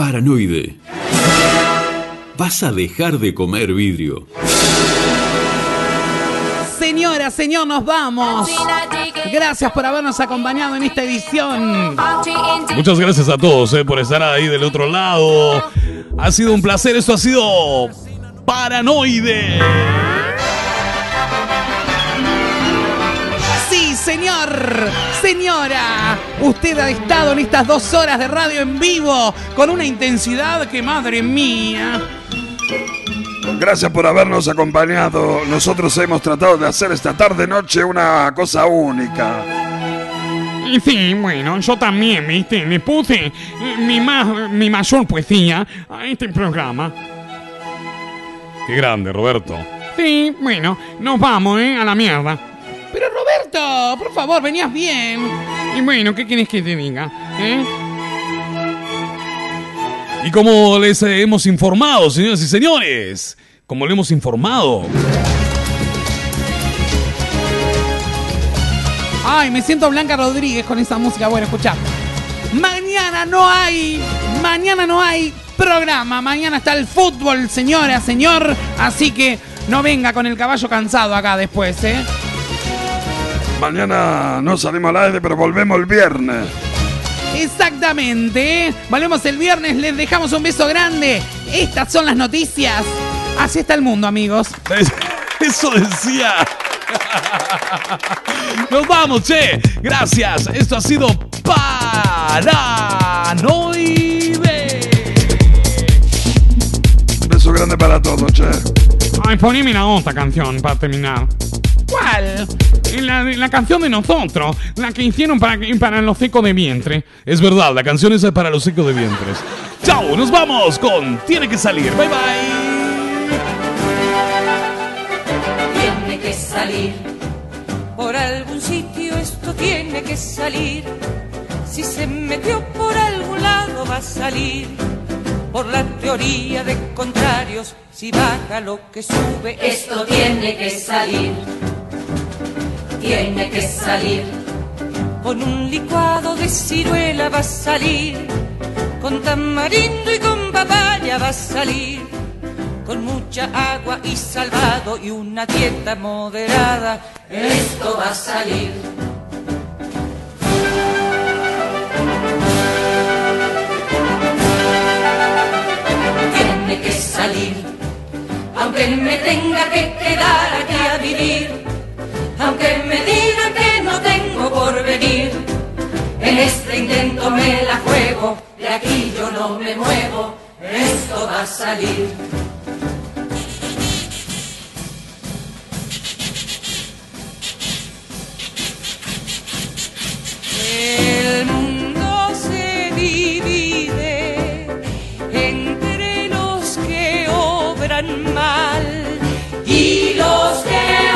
A: Paranoide. Vas a dejar de comer vidrio.
C: Señora, señor, nos vamos. Gracias por habernos acompañado en esta edición.
D: Muchas gracias a todos eh, por estar ahí del otro lado. Ha sido un placer, esto ha sido Paranoide.
C: Señor, señora, usted ha estado en estas dos horas de radio en vivo con una intensidad que, madre mía.
G: Gracias por habernos acompañado. Nosotros hemos tratado de hacer esta tarde-noche una cosa única.
O: Y sí, bueno, yo también, viste, le puse eh, mi, ma- mi mayor poesía a este programa.
D: Qué grande, Roberto.
O: Sí, bueno, nos vamos, ¿eh? A la mierda.
C: Pero Roberto, por favor, venías bien.
O: Y bueno, ¿qué quieres que te diga? ¿Eh?
D: Y como les eh, hemos informado, señoras y señores, como le hemos informado,
C: Ay, me siento Blanca Rodríguez con esa música. Bueno, escuchá. Mañana no hay, mañana no hay programa. Mañana está el fútbol, señora, señor. Así que no venga con el caballo cansado acá después, ¿eh?
G: Mañana no salimos al aire, pero volvemos el viernes.
C: Exactamente. Volvemos el viernes. Les dejamos un beso grande. Estas son las noticias. Así está el mundo, amigos.
D: Eso decía. Nos vamos, che. Gracias. Esto ha sido Paranoide.
G: Beso grande para todos, che.
O: Ay, poneme la otra canción para terminar.
C: ¿Cuál?
O: La, la canción de nosotros, la que hicieron para, para los secos de vientre.
D: Es verdad, la canción esa es para los secos de vientres. Chao, nos vamos con Tiene que salir. Bye bye.
B: Tiene que salir. Por algún sitio esto tiene que salir. Si se metió por algún lado va a salir. Por la teoría de contrarios, si baja lo que sube, esto tiene que salir. Tiene que salir. Con un licuado de ciruela va a salir. Con tamarindo y con papaya va a salir. Con mucha agua y salvado y una dieta moderada, esto va a salir. Tiene que salir, aunque me tenga que quedar aquí a vivir, aunque me digan que no tengo por venir. En este intento me la juego, de aquí yo no me muevo, esto va a salir. El mundo se divide entre los que obran mal y los que